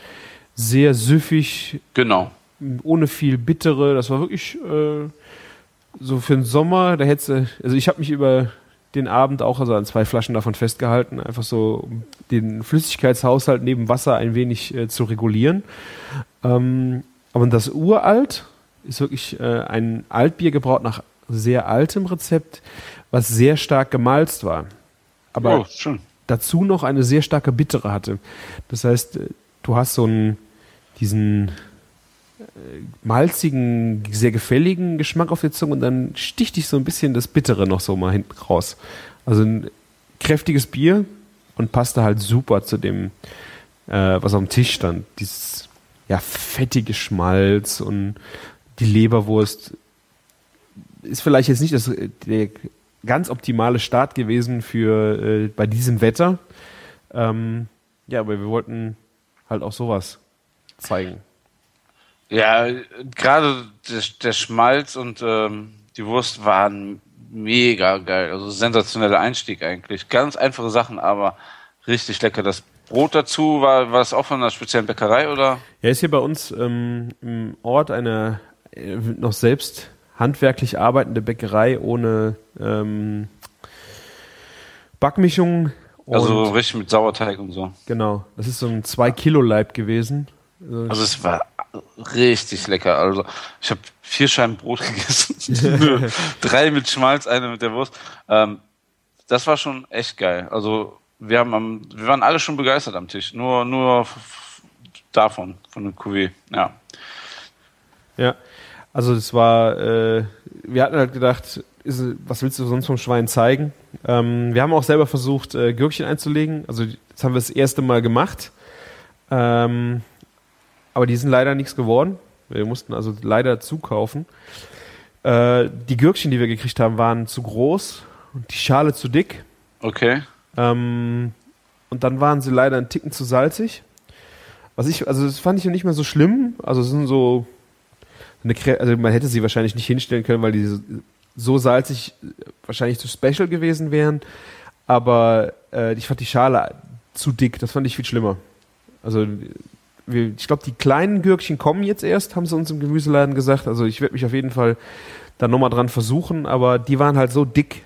sehr süffig, Genau. ohne viel Bittere. Das war wirklich äh, so für den Sommer. Da hättest du, also ich habe mich über den Abend auch also an zwei Flaschen davon festgehalten, einfach so um den Flüssigkeitshaushalt neben Wasser ein wenig äh, zu regulieren. Ähm, aber das Uralt ist wirklich äh, ein Altbier gebraut nach sehr altem Rezept, was sehr stark gemalzt war. Aber oh, dazu noch eine sehr starke Bittere hatte. Das heißt, äh, du hast so einen, diesen äh, malzigen, sehr gefälligen Geschmack auf der Zunge und dann sticht dich so ein bisschen das Bittere noch so mal hinten raus. Also ein kräftiges Bier und passte halt super zu dem, äh, was auf dem Tisch stand. Dieses ja, fettige Schmalz und die Leberwurst ist vielleicht jetzt nicht das, der ganz optimale Start gewesen für äh, bei diesem Wetter. Ähm, ja, aber wir wollten halt auch sowas zeigen. Ja, gerade der, der Schmalz und ähm, die Wurst waren mega geil. Also sensationeller Einstieg eigentlich. Ganz einfache Sachen, aber richtig lecker. Das Brot dazu, war, war das auch von einer speziellen Bäckerei oder? Er ist hier bei uns ähm, im Ort eine äh, noch selbst handwerklich arbeitende Bäckerei ohne ähm, Backmischung. Also richtig mit Sauerteig und so. Genau, das ist so ein 2-Kilo-Leib gewesen. Also es war richtig lecker. Also ich habe vier Scheiben Brot gegessen. Drei mit Schmalz, eine mit der Wurst. Ähm, das war schon echt geil. Also wir haben am, wir waren alle schon begeistert am Tisch. Nur, nur davon, von dem Cuvée. Ja. Ja, also das war, äh, wir hatten halt gedacht, ist, was willst du sonst vom Schwein zeigen? Ähm, wir haben auch selber versucht, äh, Gürkchen einzulegen. Also das haben wir das erste Mal gemacht. Ähm, aber die sind leider nichts geworden. Wir mussten also leider zukaufen. Äh, die Gürkchen, die wir gekriegt haben, waren zu groß und die Schale zu dick. Okay. Ähm, und dann waren sie leider einen Ticken zu salzig. Was ich, also das fand ich nicht mehr so schlimm. Also es sind so eine, also man hätte sie wahrscheinlich nicht hinstellen können, weil die so- so salzig wahrscheinlich zu special gewesen wären. Aber äh, ich fand die Schale zu dick. Das fand ich viel schlimmer. Also wir, ich glaube, die kleinen Gürkchen kommen jetzt erst, haben sie uns im Gemüseladen gesagt. Also ich werde mich auf jeden Fall da nochmal dran versuchen. Aber die waren halt so dick,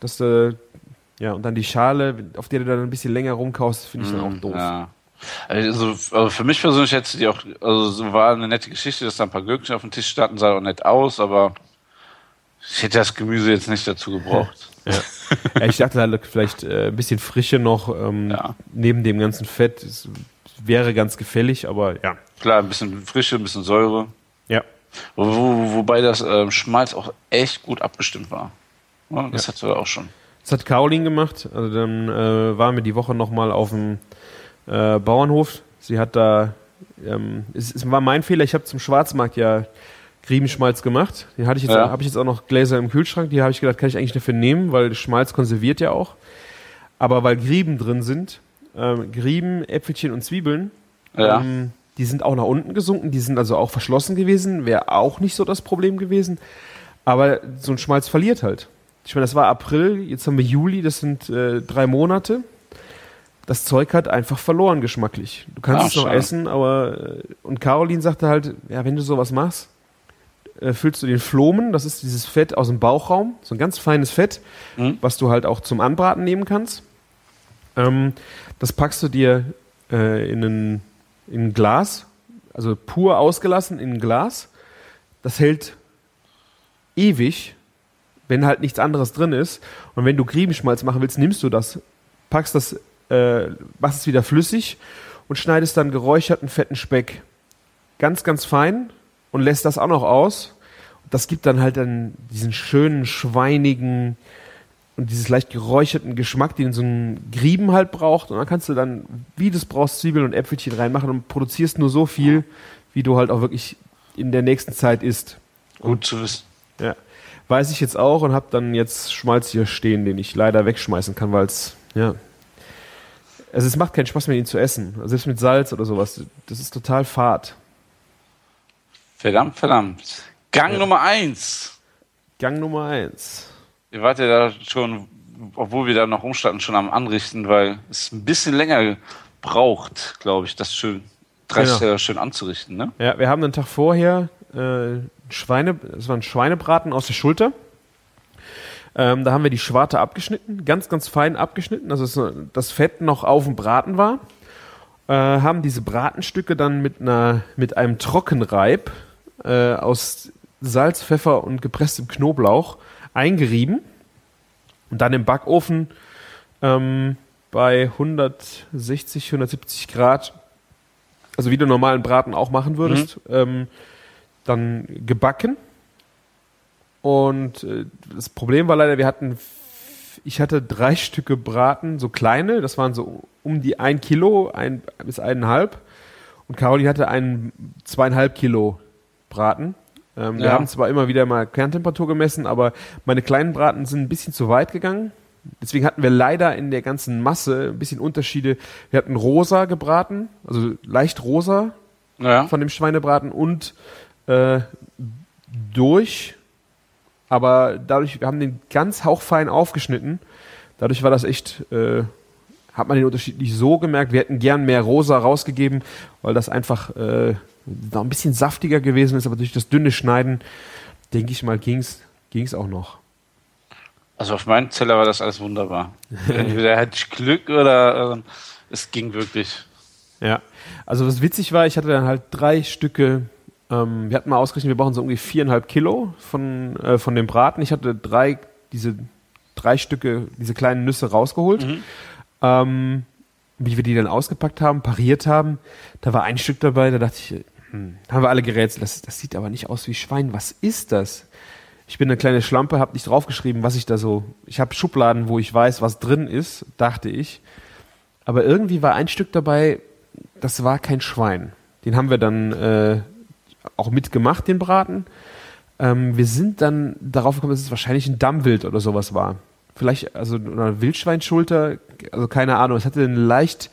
dass du ja, und dann die Schale, auf der du dann ein bisschen länger rumkaust, finde ich dann auch doof. Mhm, Ja. Also, also für mich persönlich hätte die auch, also so war eine nette Geschichte, dass da ein paar Gürkchen auf dem Tisch standen, sah auch nett aus, aber ich hätte das Gemüse jetzt nicht dazu gebraucht. Ja, ich dachte halt vielleicht äh, ein bisschen Frische noch ähm, Ja. neben dem ganzen Fett. Es wäre ganz gefällig, aber ja. Klar, ein bisschen Frische, ein bisschen Säure. Ja. Wo, wo, wobei das ähm, Schmalz auch echt gut abgestimmt war. Ja, das Ja. hatte er auch schon. Das hat Caroline gemacht. Also dann äh, waren wir die Woche nochmal auf dem äh, Bauernhof. Sie hat da, ähm, es, es war mein Fehler, ich habe zum Schwarzmarkt ja Griebenschmalz gemacht. Den hatte ich jetzt, Ja. habe ich jetzt auch noch Gläser im Kühlschrank. Die habe ich gedacht, kann ich eigentlich dafür nehmen, weil Schmalz konserviert ja auch. Aber weil Grieben drin sind, ähm, Grieben, Äpfelchen und Zwiebeln, Ja. ähm, die sind auch nach unten gesunken. Die sind also auch verschlossen gewesen. Wäre auch nicht so das Problem gewesen. Aber so ein Schmalz verliert halt. Ich meine, das war April, jetzt haben wir Juli, das sind äh, drei Monate. Das Zeug hat einfach verloren geschmacklich. Du kannst Ah, es noch schade. essen, aber äh, und Caroline sagte halt, ja, wenn du sowas machst, äh, füllst du den Flomen, das ist dieses Fett aus dem Bauchraum, so ein ganz feines Fett, Mhm. was du halt auch zum Anbraten nehmen kannst. Ähm, das packst du dir äh, in, ein, in ein Glas, also pur ausgelassen in ein Glas. Das hält ewig, wenn halt nichts anderes drin ist. Und wenn du Griebenschmalz machen willst, nimmst du das, packst das, äh, machst es wieder flüssig und schneidest dann geräucherten fetten Speck ganz, ganz fein und lässt das auch noch aus. Das gibt dann halt dann diesen schönen, schweinigen und dieses leicht geräucherten Geschmack, den so ein Grieben halt braucht. Und dann kannst du dann, wie du es brauchst, Zwiebeln und Äpfelchen reinmachen und produzierst nur so viel, wie du halt auch wirklich in der nächsten Zeit isst. Gut zu wissen. Ja. Weiß ich jetzt auch und habe dann jetzt Schmalz hier stehen, den ich leider wegschmeißen kann, weil es, ja. Also es macht keinen Spaß mehr, ihn zu essen. Selbst mit Salz oder sowas. Das ist total fad. Verdammt, verdammt. Gang Ja. Nummer eins. Gang Nummer eins. Ihr wart ja da schon, obwohl wir da noch umstanden, schon am Anrichten, weil es ein bisschen länger braucht, glaube ich, das schön, 30 Genau. Schön anzurichten, ne? Ja, wir haben den Tag vorher äh, Schweine, das war ein Schweinebraten aus der Schulter. Ähm, da haben wir die Schwarte abgeschnitten, ganz, ganz fein abgeschnitten, äh, das Fett noch auf dem Braten war. Äh, haben diese Bratenstücke dann mit, einer, mit einem Trockenreib äh, aus Salz, Pfeffer und gepresstem Knoblauch eingerieben und dann im Backofen ähm, bei 160, 170 Grad, also wie du normalen Braten auch machen würdest, ähm, dann gebacken. Und äh, das Problem war leider, wir hatten, ich hatte drei Stücke Braten, so kleine, das waren so um die ein Kilo, ein bis eineinhalb. Und Caroline hatte einen zweieinhalb Kilo Braten. Ähm, Wir Ja. haben zwar immer wieder mal Kerntemperatur gemessen, aber meine kleinen Braten sind ein bisschen zu weit gegangen. Deswegen hatten wir leider in der ganzen Masse ein bisschen Unterschiede. Wir hatten rosa gebraten, also leicht rosa Ja. von dem Schweinebraten und äh, durch. Aber dadurch, wir haben den ganz hauchfein aufgeschnitten. Dadurch war das echt, äh, hat man den Unterschied nicht so gemerkt. Wir hätten gern mehr rosa rausgegeben, weil das einfach äh, noch ein bisschen saftiger gewesen ist, aber durch das dünne Schneiden denke ich mal, ging's, ging's auch noch. Also auf meinem Zeller war das alles wunderbar. Entweder hatte ich Glück oder äh, es ging wirklich. Ja, also was witzig war, ich hatte dann halt drei Stücke, ähm, wir hatten mal ausgerechnet, wir brauchen so ungefähr viereinhalb Kilo von, äh, von dem Braten. Ich hatte drei, diese drei Stücke, diese kleinen Nüsse rausgeholt. Mhm. Ähm, wie wir die dann ausgepackt haben, pariert haben, da war ein Stück dabei, da dachte ich, hm, haben wir alle gerätselt, das, das sieht aber nicht aus wie Schwein, was ist das? Ich bin eine kleine Schlampe, habe nicht draufgeschrieben, was ich da so, ich habe Schubladen, wo ich weiß, was drin ist, dachte ich. Aber irgendwie war ein Stück dabei, das war kein Schwein. Den haben wir dann äh, auch mitgemacht, den Braten. Ähm, wir sind dann darauf gekommen, dass es wahrscheinlich ein Dammwild oder sowas war. Vielleicht, also oder Wildschweinschulter, also keine Ahnung. Es hatte einen leicht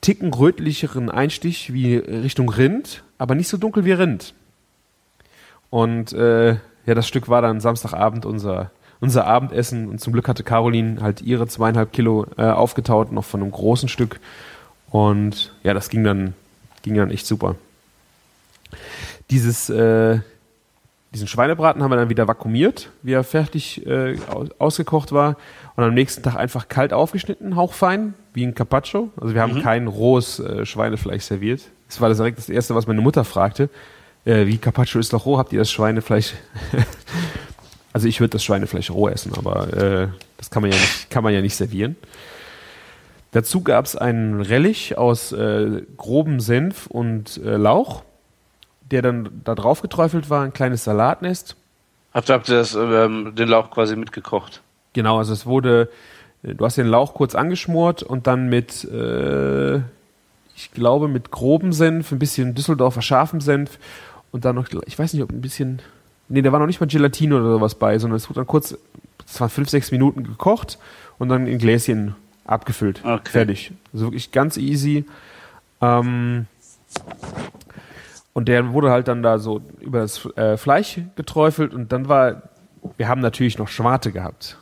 ticken rötlicheren Einstich wie Richtung Rind, aber nicht so dunkel wie Rind. Und äh, ja, das Stück war dann Samstagabend unser, unser Abendessen und zum Glück hatte Caroline halt ihre zweieinhalb Kilo äh, aufgetaut, noch von einem großen Stück. Und ja, das ging dann, ging dann echt super. Dieses, äh, diesen Schweinebraten haben wir dann wieder vakuumiert, wie er fertig äh, ausgekocht war. Und am nächsten Tag einfach kalt aufgeschnitten, hauchfein, wie ein Carpaccio. Also wir haben Mhm. kein rohes äh, Schweinefleisch serviert. Das war das direkt das Erste, was meine Mutter fragte. Äh, wie Carpaccio ist doch roh, habt ihr das Schweinefleisch? also ich würde das Schweinefleisch roh essen, aber äh, das kann man ja nicht, kann man ja nicht servieren. Dazu gab es einen Relich aus äh, grobem Senf und äh, Lauch, der dann da drauf geträufelt war, ein kleines Salatnest. Habt, habt ihr das, ähm, den Lauch quasi mitgekocht? Genau, also es wurde, äh, du hast den Lauch kurz angeschmort und dann mit, äh, ich glaube, mit grobem Senf, ein bisschen Düsseldorfer scharfem Senf und dann noch, ich weiß nicht, ob ein bisschen, nee, da war noch nicht mal Gelatine oder sowas bei, sondern es wurde dann kurz, es war fünf, sechs Minuten gekocht und dann in Gläschen abgefüllt. Okay. Fertig. Also wirklich ganz easy. Ähm, und der wurde halt dann da so über das äh, Fleisch geträufelt und dann war, wir haben natürlich noch Schwarte gehabt,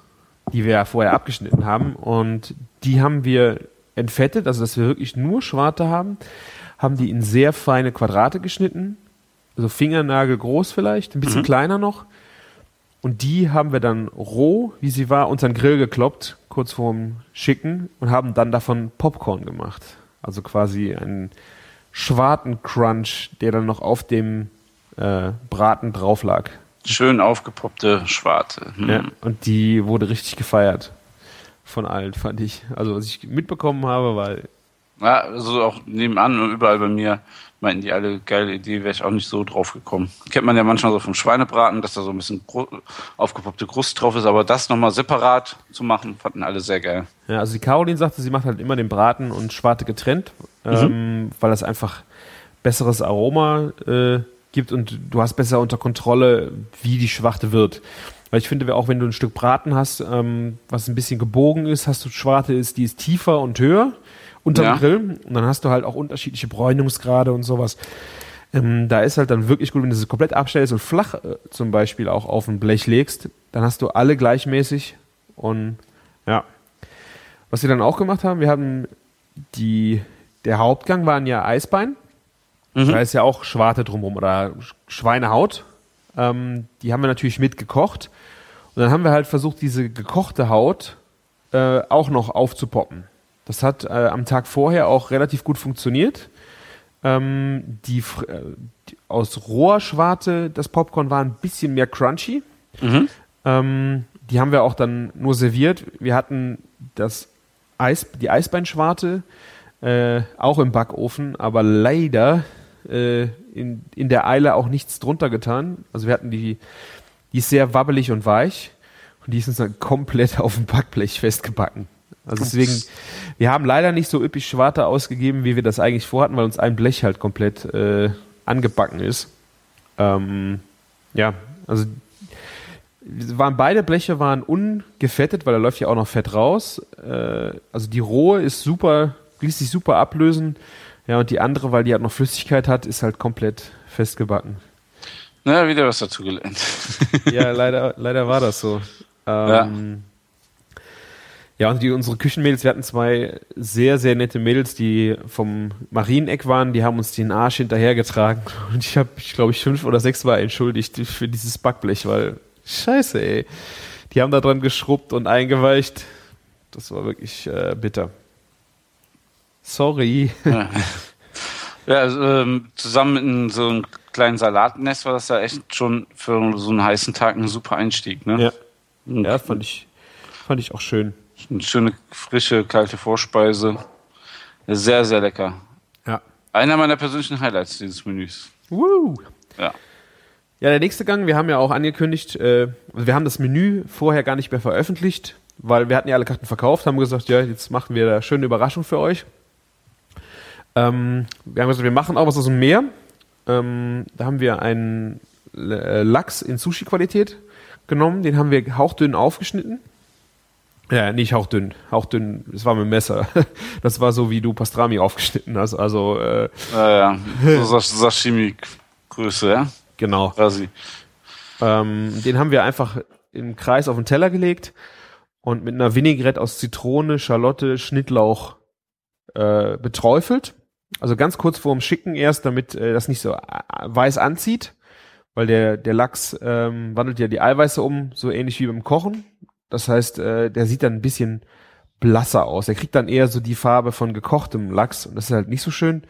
die wir ja vorher abgeschnitten haben und die haben wir entfettet, also dass wir wirklich nur Schwarte haben, haben die in sehr feine Quadrate geschnitten, also Fingernagel groß vielleicht, ein bisschen kleiner noch. Und die haben wir dann roh, wie sie war, unter den Grill gekloppt, kurz vorm Schicken, und haben dann davon Popcorn gemacht. Also quasi einen Schwartencrunch, der dann noch auf dem äh, Braten drauf lag. Schön aufgepoppte Schwarte. Hm. Ja, und die wurde richtig gefeiert. Von allen, fand ich. Also, was ich mitbekommen habe, weil Ja, also auch nebenan und überall bei mir meinten die alle, geile Idee, wäre ich auch nicht so drauf gekommen. Kennt man ja manchmal so vom Schweinebraten, dass da so ein bisschen aufgepoppte Krust drauf ist, aber das nochmal separat zu machen, fanden alle sehr geil. Ja, also die Caroline sagte, sie macht halt immer den Braten und Schwarte getrennt, ähm, weil das einfach besseres Aroma äh, gibt und du hast besser unter Kontrolle, wie die Schwarte wird. Weil ich finde, auch wenn du ein Stück Braten hast, ähm, was ein bisschen gebogen ist, hast du Schwarte ist, die ist tiefer und höher unterm Ja. Grill und dann hast du halt auch unterschiedliche Bräunungsgrade und sowas. Ähm, da ist halt dann wirklich gut, wenn du sie komplett abstellst und flach äh, zum Beispiel auch auf ein Blech legst, dann hast du alle gleichmäßig und ja. Was wir dann auch gemacht haben, wir haben die, der Hauptgang waren ja Eisbein. Mhm. Da ist ja auch Schwarte drumherum oder Sch- Schweinehaut. Ähm, die haben wir natürlich mitgekocht. Und dann haben wir halt versucht, diese gekochte Haut äh, auch noch aufzupoppen. Das hat äh, am Tag vorher auch relativ gut funktioniert. Ähm, die, äh, die aus roher Schwarte, das Popcorn war ein bisschen mehr crunchy. Mhm. Ähm, die haben wir auch dann nur serviert. Wir hatten das Eis, die Eisbeinschwarte äh, auch im Backofen, aber leider äh, in, in der Eile auch nichts drunter getan. Also wir hatten die, die ist sehr wabbelig und weich und die ist uns dann komplett auf dem Backblech festgebacken. Also deswegen, wir haben leider nicht so üppig Schwarte ausgegeben, wie wir das eigentlich vorhatten, weil uns ein Blech halt komplett äh, angebacken ist. Ähm, ja, also waren beide Bleche waren ungefettet, weil da läuft ja auch noch Fett raus. Äh, also die rohe ist super, ließ sich super ablösen. Ja, und die andere, weil die halt noch Flüssigkeit hat, ist halt komplett festgebacken. Naja, wieder was dazu gelernt. Ja, leider, leider war das so. Ähm, Ja, und die, unsere Küchenmädels, wir hatten zwei sehr, sehr nette Mädels, die vom Marieneck waren, die haben uns den Arsch hinterhergetragen. Und ich habe, ich glaube, ich fünf oder sechs war entschuldigt für dieses Backblech, weil scheiße, ey. Die haben da dran geschrubbt und eingeweicht. Das war wirklich äh, bitter. Sorry. Ja, ja also, ähm, zusammen mit so einem kleinen Salatnest war das ja echt schon für so einen heißen Tag ein super Einstieg, ne? Ja. Ja, fand ich, fand ich auch schön. Eine schöne, frische, kalte Vorspeise. Sehr, sehr lecker. Ja. Einer meiner persönlichen Highlights dieses Menüs. Woo. Ja. Ja, der nächste Gang, wir haben ja auch angekündigt, äh, also wir haben das Menü vorher gar nicht mehr veröffentlicht, weil wir hatten ja alle Karten verkauft, haben gesagt, ja, jetzt machen wir da schöne Überraschung für euch. Ähm, wir haben gesagt, wir machen auch was aus dem Meer. Ähm, da haben wir einen äh, Lachs in Sushi-Qualität genommen, den haben wir hauchdünn aufgeschnitten. Ja, nicht hauchdünn, hauchdünn, das war mit dem Messer. Das war so, wie du Pastrami aufgeschnitten hast, also äh, Ja, ja. So Sashimi-Größe, ja? genau. Quasi. Ähm, den haben wir einfach im Kreis auf den Teller gelegt und mit einer Vinaigrette aus Zitrone, Schalotte, Schnittlauch äh, beträufelt. Also ganz kurz vorm Schicken erst, damit äh, das nicht so äh, weiß anzieht, weil der, der Lachs ähm, wandelt ja die Eiweiße um, so ähnlich wie beim Kochen. Das heißt, äh, der sieht dann ein bisschen blasser aus. Er kriegt dann eher so die Farbe von gekochtem Lachs und das ist halt nicht so schön.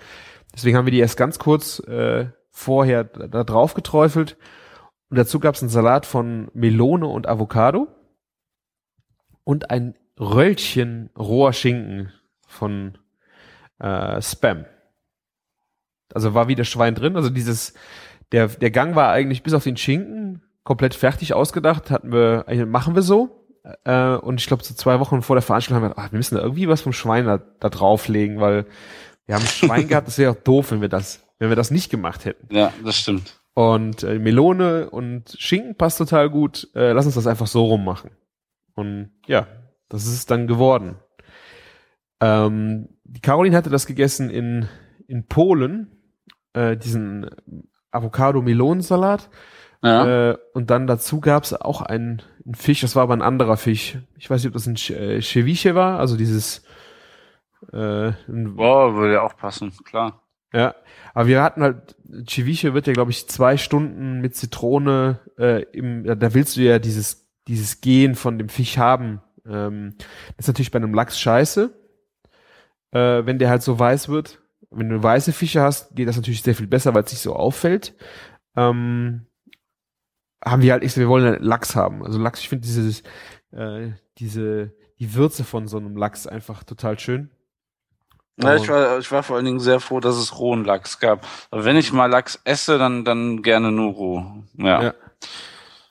Deswegen haben wir die erst ganz kurz äh, vorher da drauf geträufelt und dazu gab es einen Salat von Melone und Avocado und ein Röllchen roher Schinken von äh, Spam. Also war wieder Schwein drin. Also dieses, der, der Gang war eigentlich bis auf den Schinken komplett fertig ausgedacht. Hatten wir, eigentlich machen wir so. Äh, und ich glaube, so zwei Wochen vor der Veranstaltung haben wir, ach, wir müssen da irgendwie was vom Schwein da, da drauflegen, weil wir haben Schwein gehabt. Das wäre auch doof, wenn wir das, wenn wir das nicht gemacht hätten. Ja, das stimmt. Und äh, Melone und Schinken passt total gut. Äh, lass uns das einfach so rummachen. Und ja, das ist es dann geworden. Ähm, die Caroline hatte das gegessen in, in Polen, äh, diesen Avocado-Melonensalat. Ja. Äh, und dann dazu gab es auch einen, einen Fisch, das war aber ein anderer Fisch. Ich weiß nicht, ob das ein äh, Ceviche war, also dieses äh, ein Boah, würde ja auch passen, klar. ja, aber wir hatten halt, Ceviche wird ja, glaube ich, zwei Stunden mit Zitrone, äh, im, da- willst du ja dieses, dieses Gen von dem Fisch haben. Ähm, das ist natürlich bei einem Lachs scheiße, äh, wenn der halt so weiß wird. Wenn du weiße Fische hast, geht das natürlich sehr viel besser, weil es nicht so auffällt. Ähm, haben wir halt so, wir wollen halt Lachs haben. Also Lachs, ich finde dieses, äh, diese, die Würze von so einem Lachs einfach total schön. Ja, ich, war, ich war vor allen Dingen sehr froh, dass es rohen Lachs gab. Aber wenn ich mal Lachs esse, dann, dann gerne nur roh. Ja. Ja.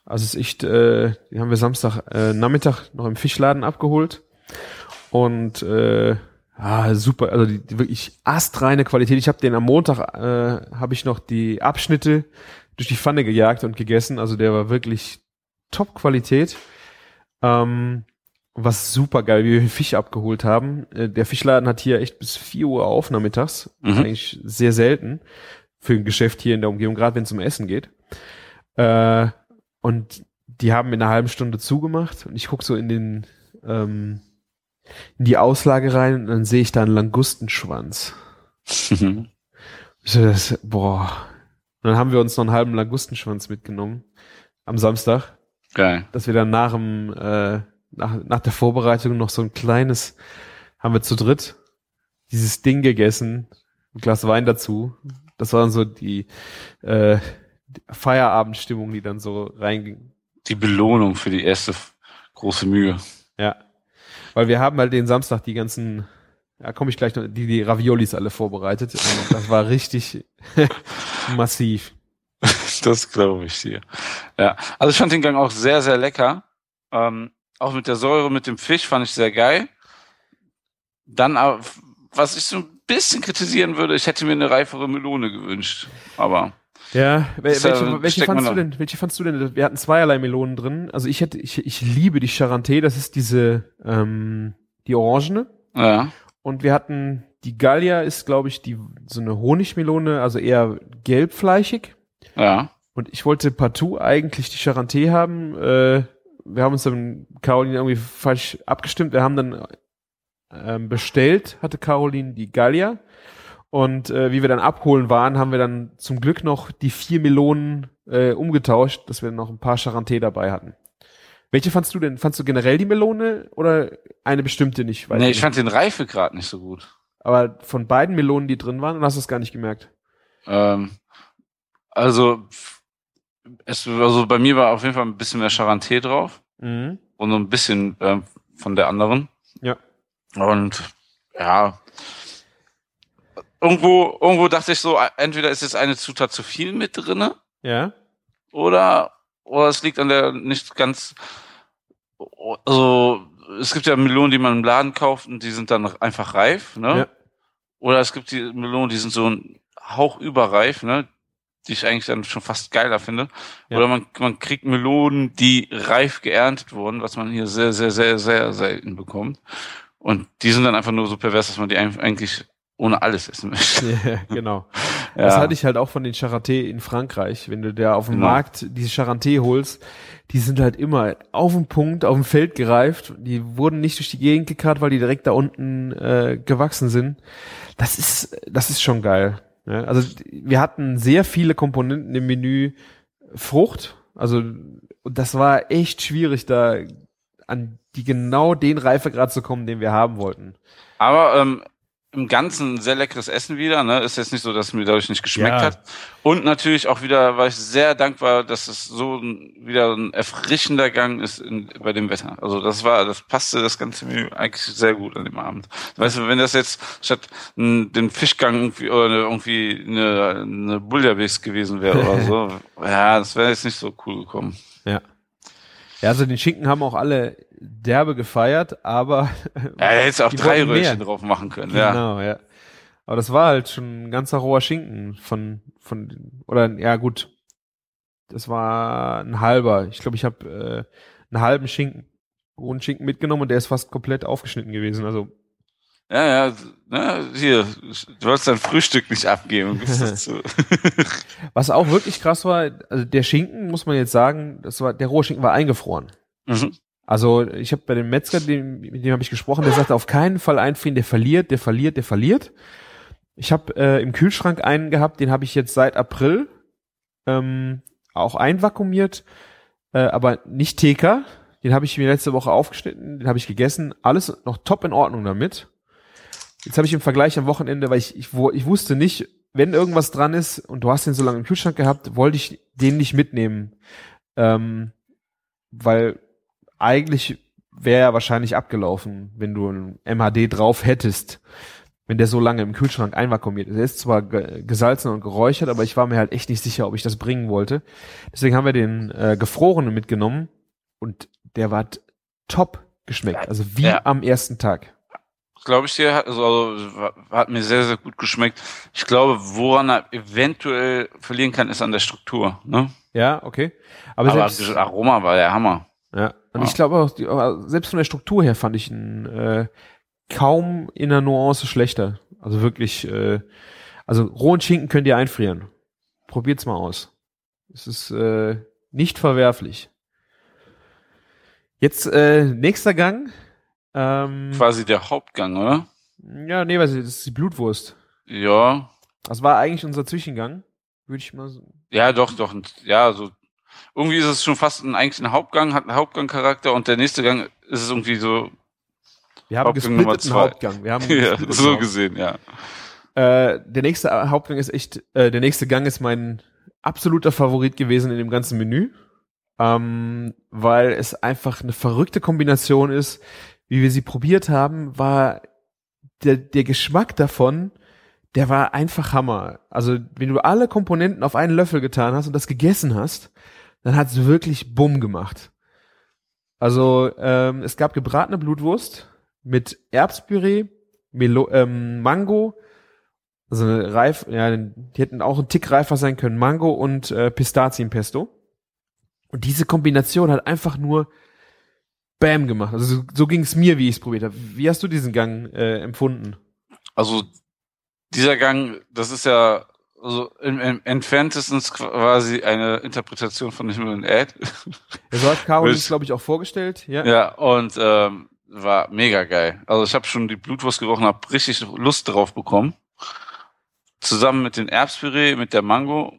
Also es ist echt, äh, die haben wir Samstag äh, Nachmittag noch im Fischladen abgeholt. Und äh, ah, super, also die, die wirklich astreine Qualität. Ich habe den am Montag, äh, habe ich noch die Abschnitte durch die Pfanne gejagt und gegessen. Also der war wirklich Top-Qualität. Ähm, was super geil, wie wir den Fisch abgeholt haben. Äh, der Fischladen hat hier echt bis 4 Uhr auf nachmittags. Mhm. Eigentlich sehr selten für ein Geschäft hier in der Umgebung, gerade wenn es um Essen geht. Äh, und die haben in einer halben Stunde zugemacht und ich guck so in den ähm, in die Auslage rein und dann sehe ich da einen Langustenschwanz. Ich so, das, boah. Und dann haben wir uns noch einen halben Langustenschwanz mitgenommen am Samstag, Geil. dass wir dann nach dem äh, nach, nach der Vorbereitung noch so ein kleines haben wir zu dritt dieses Ding gegessen, ein Glas Wein dazu. Das war dann so die, äh, die Feierabendstimmung, die dann so reinging. Die Belohnung für die erste große Mühe. Ja. Weil wir haben halt den Samstag die ganzen, ja, komme ich gleich noch, die, die Raviolis alle vorbereitet. Das war richtig massiv. Das glaube ich dir. Ja, also ich fand den Gang auch sehr, sehr lecker. Ähm, auch mit der Säure, mit dem Fisch fand ich sehr geil. Dann, was ich so ein bisschen kritisieren würde, ich hätte mir eine reifere Melone gewünscht. Aber Ja, welche, welche man fandst du denn? Welche fandst du denn? Wir hatten zweierlei Melonen drin. Also ich hätte, ich, ich liebe die Charanté, das ist diese, ähm, die Orangene. ja, Und wir hatten, die Gallia ist, glaube ich, die, so eine Honigmelone, also eher gelbfleischig. ja, Und ich wollte partout eigentlich die Charanté haben, äh, wir haben uns dann Caroline irgendwie falsch abgestimmt. Wir haben dann ähm, bestellt, hatte Caroline die Gallia. Und äh, wie wir dann abholen waren, haben wir dann zum Glück noch die vier Melonen äh, umgetauscht, dass wir noch ein paar Charanté dabei hatten. Welche fandst du denn? Fandst du generell die Melone oder eine bestimmte nicht? Weiß nee, ich fand den Reifegrad nicht so gut. Aber von beiden Melonen, die drin waren, hast du es gar nicht gemerkt? Ähm, also, es, also bei mir war auf jeden Fall ein bisschen mehr Charanté drauf. Mhm. Und so ein bisschen ähm, von der anderen. Ja. Und ja, irgendwo, irgendwo dachte ich so, entweder ist jetzt eine Zutat zu viel mit drinne. Ja. Oder, oder es liegt an der nicht ganz, also, es gibt ja Melonen, die man im Laden kauft und die sind dann einfach reif, ne? Ja. Oder es gibt die Melonen, die sind so ein Hauch überreif, ne? Die ich eigentlich dann schon fast geiler finde. Ja. Oder man, man kriegt Melonen, die reif geerntet wurden, was man hier sehr, sehr, sehr, sehr selten bekommt. Und die sind dann einfach nur so pervers, dass man die eigentlich ohne alles essen möchte. Ja, genau. ja. Das hatte ich halt auch von den Charaté in Frankreich. Wenn du da auf dem genau. Markt diese Charaté holst, die sind halt immer auf dem Punkt, auf dem Feld gereift. Die wurden nicht durch die Gegend gekarrt, weil die direkt da unten äh, gewachsen sind. Das ist, das ist schon geil. Ja, also wir hatten sehr viele Komponenten im Menü. Frucht, also das war echt schwierig, da an die genau den Reifegrad zu kommen, den wir haben wollten. Aber ähm, im Ganzen sehr leckeres Essen wieder. Ne? Ist jetzt nicht so, dass es mir dadurch nicht geschmeckt ja. hat. Und natürlich auch wieder war ich sehr dankbar, dass es so ein, wieder ein erfrischender Gang ist in, bei dem Wetter. Also das war, das passte das ganze Menü eigentlich sehr gut an dem Abend. Weißt du, wenn das jetzt statt n, den Fischgang irgendwie, oder irgendwie eine, eine Bouillabaisse gewesen wäre oder so, ja, das wäre jetzt nicht so cool gekommen. Ja. Ja, also den Schinken haben auch alle derbe gefeiert, aber. Ja, er hätte auch drei Röhrchen mehr. drauf machen können, ja. Genau, ja. Aber das war halt schon ein ganzer roher Schinken von, von, oder, ja, gut. Das war ein halber. Ich glaube, ich habe äh, einen halben Schinken, rohen Schinken mitgenommen und der ist fast komplett aufgeschnitten gewesen. Also ja, ja, na, hier, du wolltest dein Frühstück nicht abgeben. Was auch wirklich krass war, also der Schinken, muss man jetzt sagen, das war, der rohe Schinken war eingefroren. Mhm. Also ich habe bei dem Metzger, dem, mit dem habe ich gesprochen, der sagte auf keinen Fall einfrieren, der verliert, der verliert, der verliert. Ich habe äh, im Kühlschrank einen gehabt, den habe ich jetzt seit April ähm, auch einvakuumiert, äh, aber nicht TK. Den habe ich mir letzte Woche aufgeschnitten, den habe ich gegessen, alles noch top in Ordnung damit. Jetzt habe ich im Vergleich am Wochenende, weil ich, ich, wo, ich wusste nicht, wenn irgendwas dran ist und du hast den so lange im Kühlschrank gehabt, wollte ich den nicht mitnehmen. Ähm, weil eigentlich wäre er wahrscheinlich abgelaufen, wenn du ein MHD drauf hättest, wenn der so lange im Kühlschrank einvakuumiert ist. Er ist zwar gesalzen und geräuchert, aber ich war mir halt echt nicht sicher, ob ich das bringen wollte. Deswegen haben wir den äh, gefrorenen mitgenommen und der war top geschmeckt, also wie ja. am ersten Tag glaube ich dir, also, also, hat mir sehr, sehr gut geschmeckt. Ich glaube, woran er eventuell verlieren kann, ist an der Struktur. Ne? Ja, okay. Aber, Aber selbst, Aroma war der Hammer. Ja, und ja. ich glaube auch, die, selbst von der Struktur her fand ich ihn äh, kaum in der Nuance schlechter. Also wirklich, äh, also rohen Schinken könnt ihr einfrieren. Probiert's mal aus. Es ist äh, nicht verwerflich. Jetzt äh, nächster Gang ähm, Quasi der Hauptgang, oder? Ja, nee, weil das ist die Blutwurst. Ja. Das war eigentlich unser Zwischengang, würde ich mal so. Ja, doch, doch. Ja, so. Irgendwie ist es schon fast ein, eigentlich ein Hauptgang, hat einen Hauptgangcharakter und der nächste Gang ist es irgendwie so. Wir haben gesplitteten Hauptgang. Wir haben ja, so gesehen, ja. Äh, der nächste Hauptgang ist echt, äh, der nächste Gang ist mein absoluter Favorit gewesen in dem ganzen Menü. Ähm, weil es einfach eine verrückte Kombination ist wie wir sie probiert haben, war der, der Geschmack davon, der war einfach Hammer. Also, wenn du alle Komponenten auf einen Löffel getan hast und das gegessen hast, dann hat es wirklich Bumm gemacht. Also, ähm, es gab gebratene Blutwurst mit Erbspüree, Melo ähm, Mango, also reif, ja, die hätten auch ein Tick reifer sein können, Mango und äh, Pistazienpesto. Und diese Kombination hat einfach nur Bam gemacht. Also so, so ging es mir, wie ich es probiert habe. Wie hast du diesen Gang äh, empfunden? Also dieser Gang, das ist ja also im, im entferntesten quasi eine Interpretation von Himmel und Erd. Ja, so hat Caroline es, glaube ich, auch vorgestellt. Ja, ja und ähm, war mega geil. Also ich habe schon die Blutwurst gerochen, habe richtig Lust drauf bekommen. Zusammen mit dem Erbspüree, mit der Mango.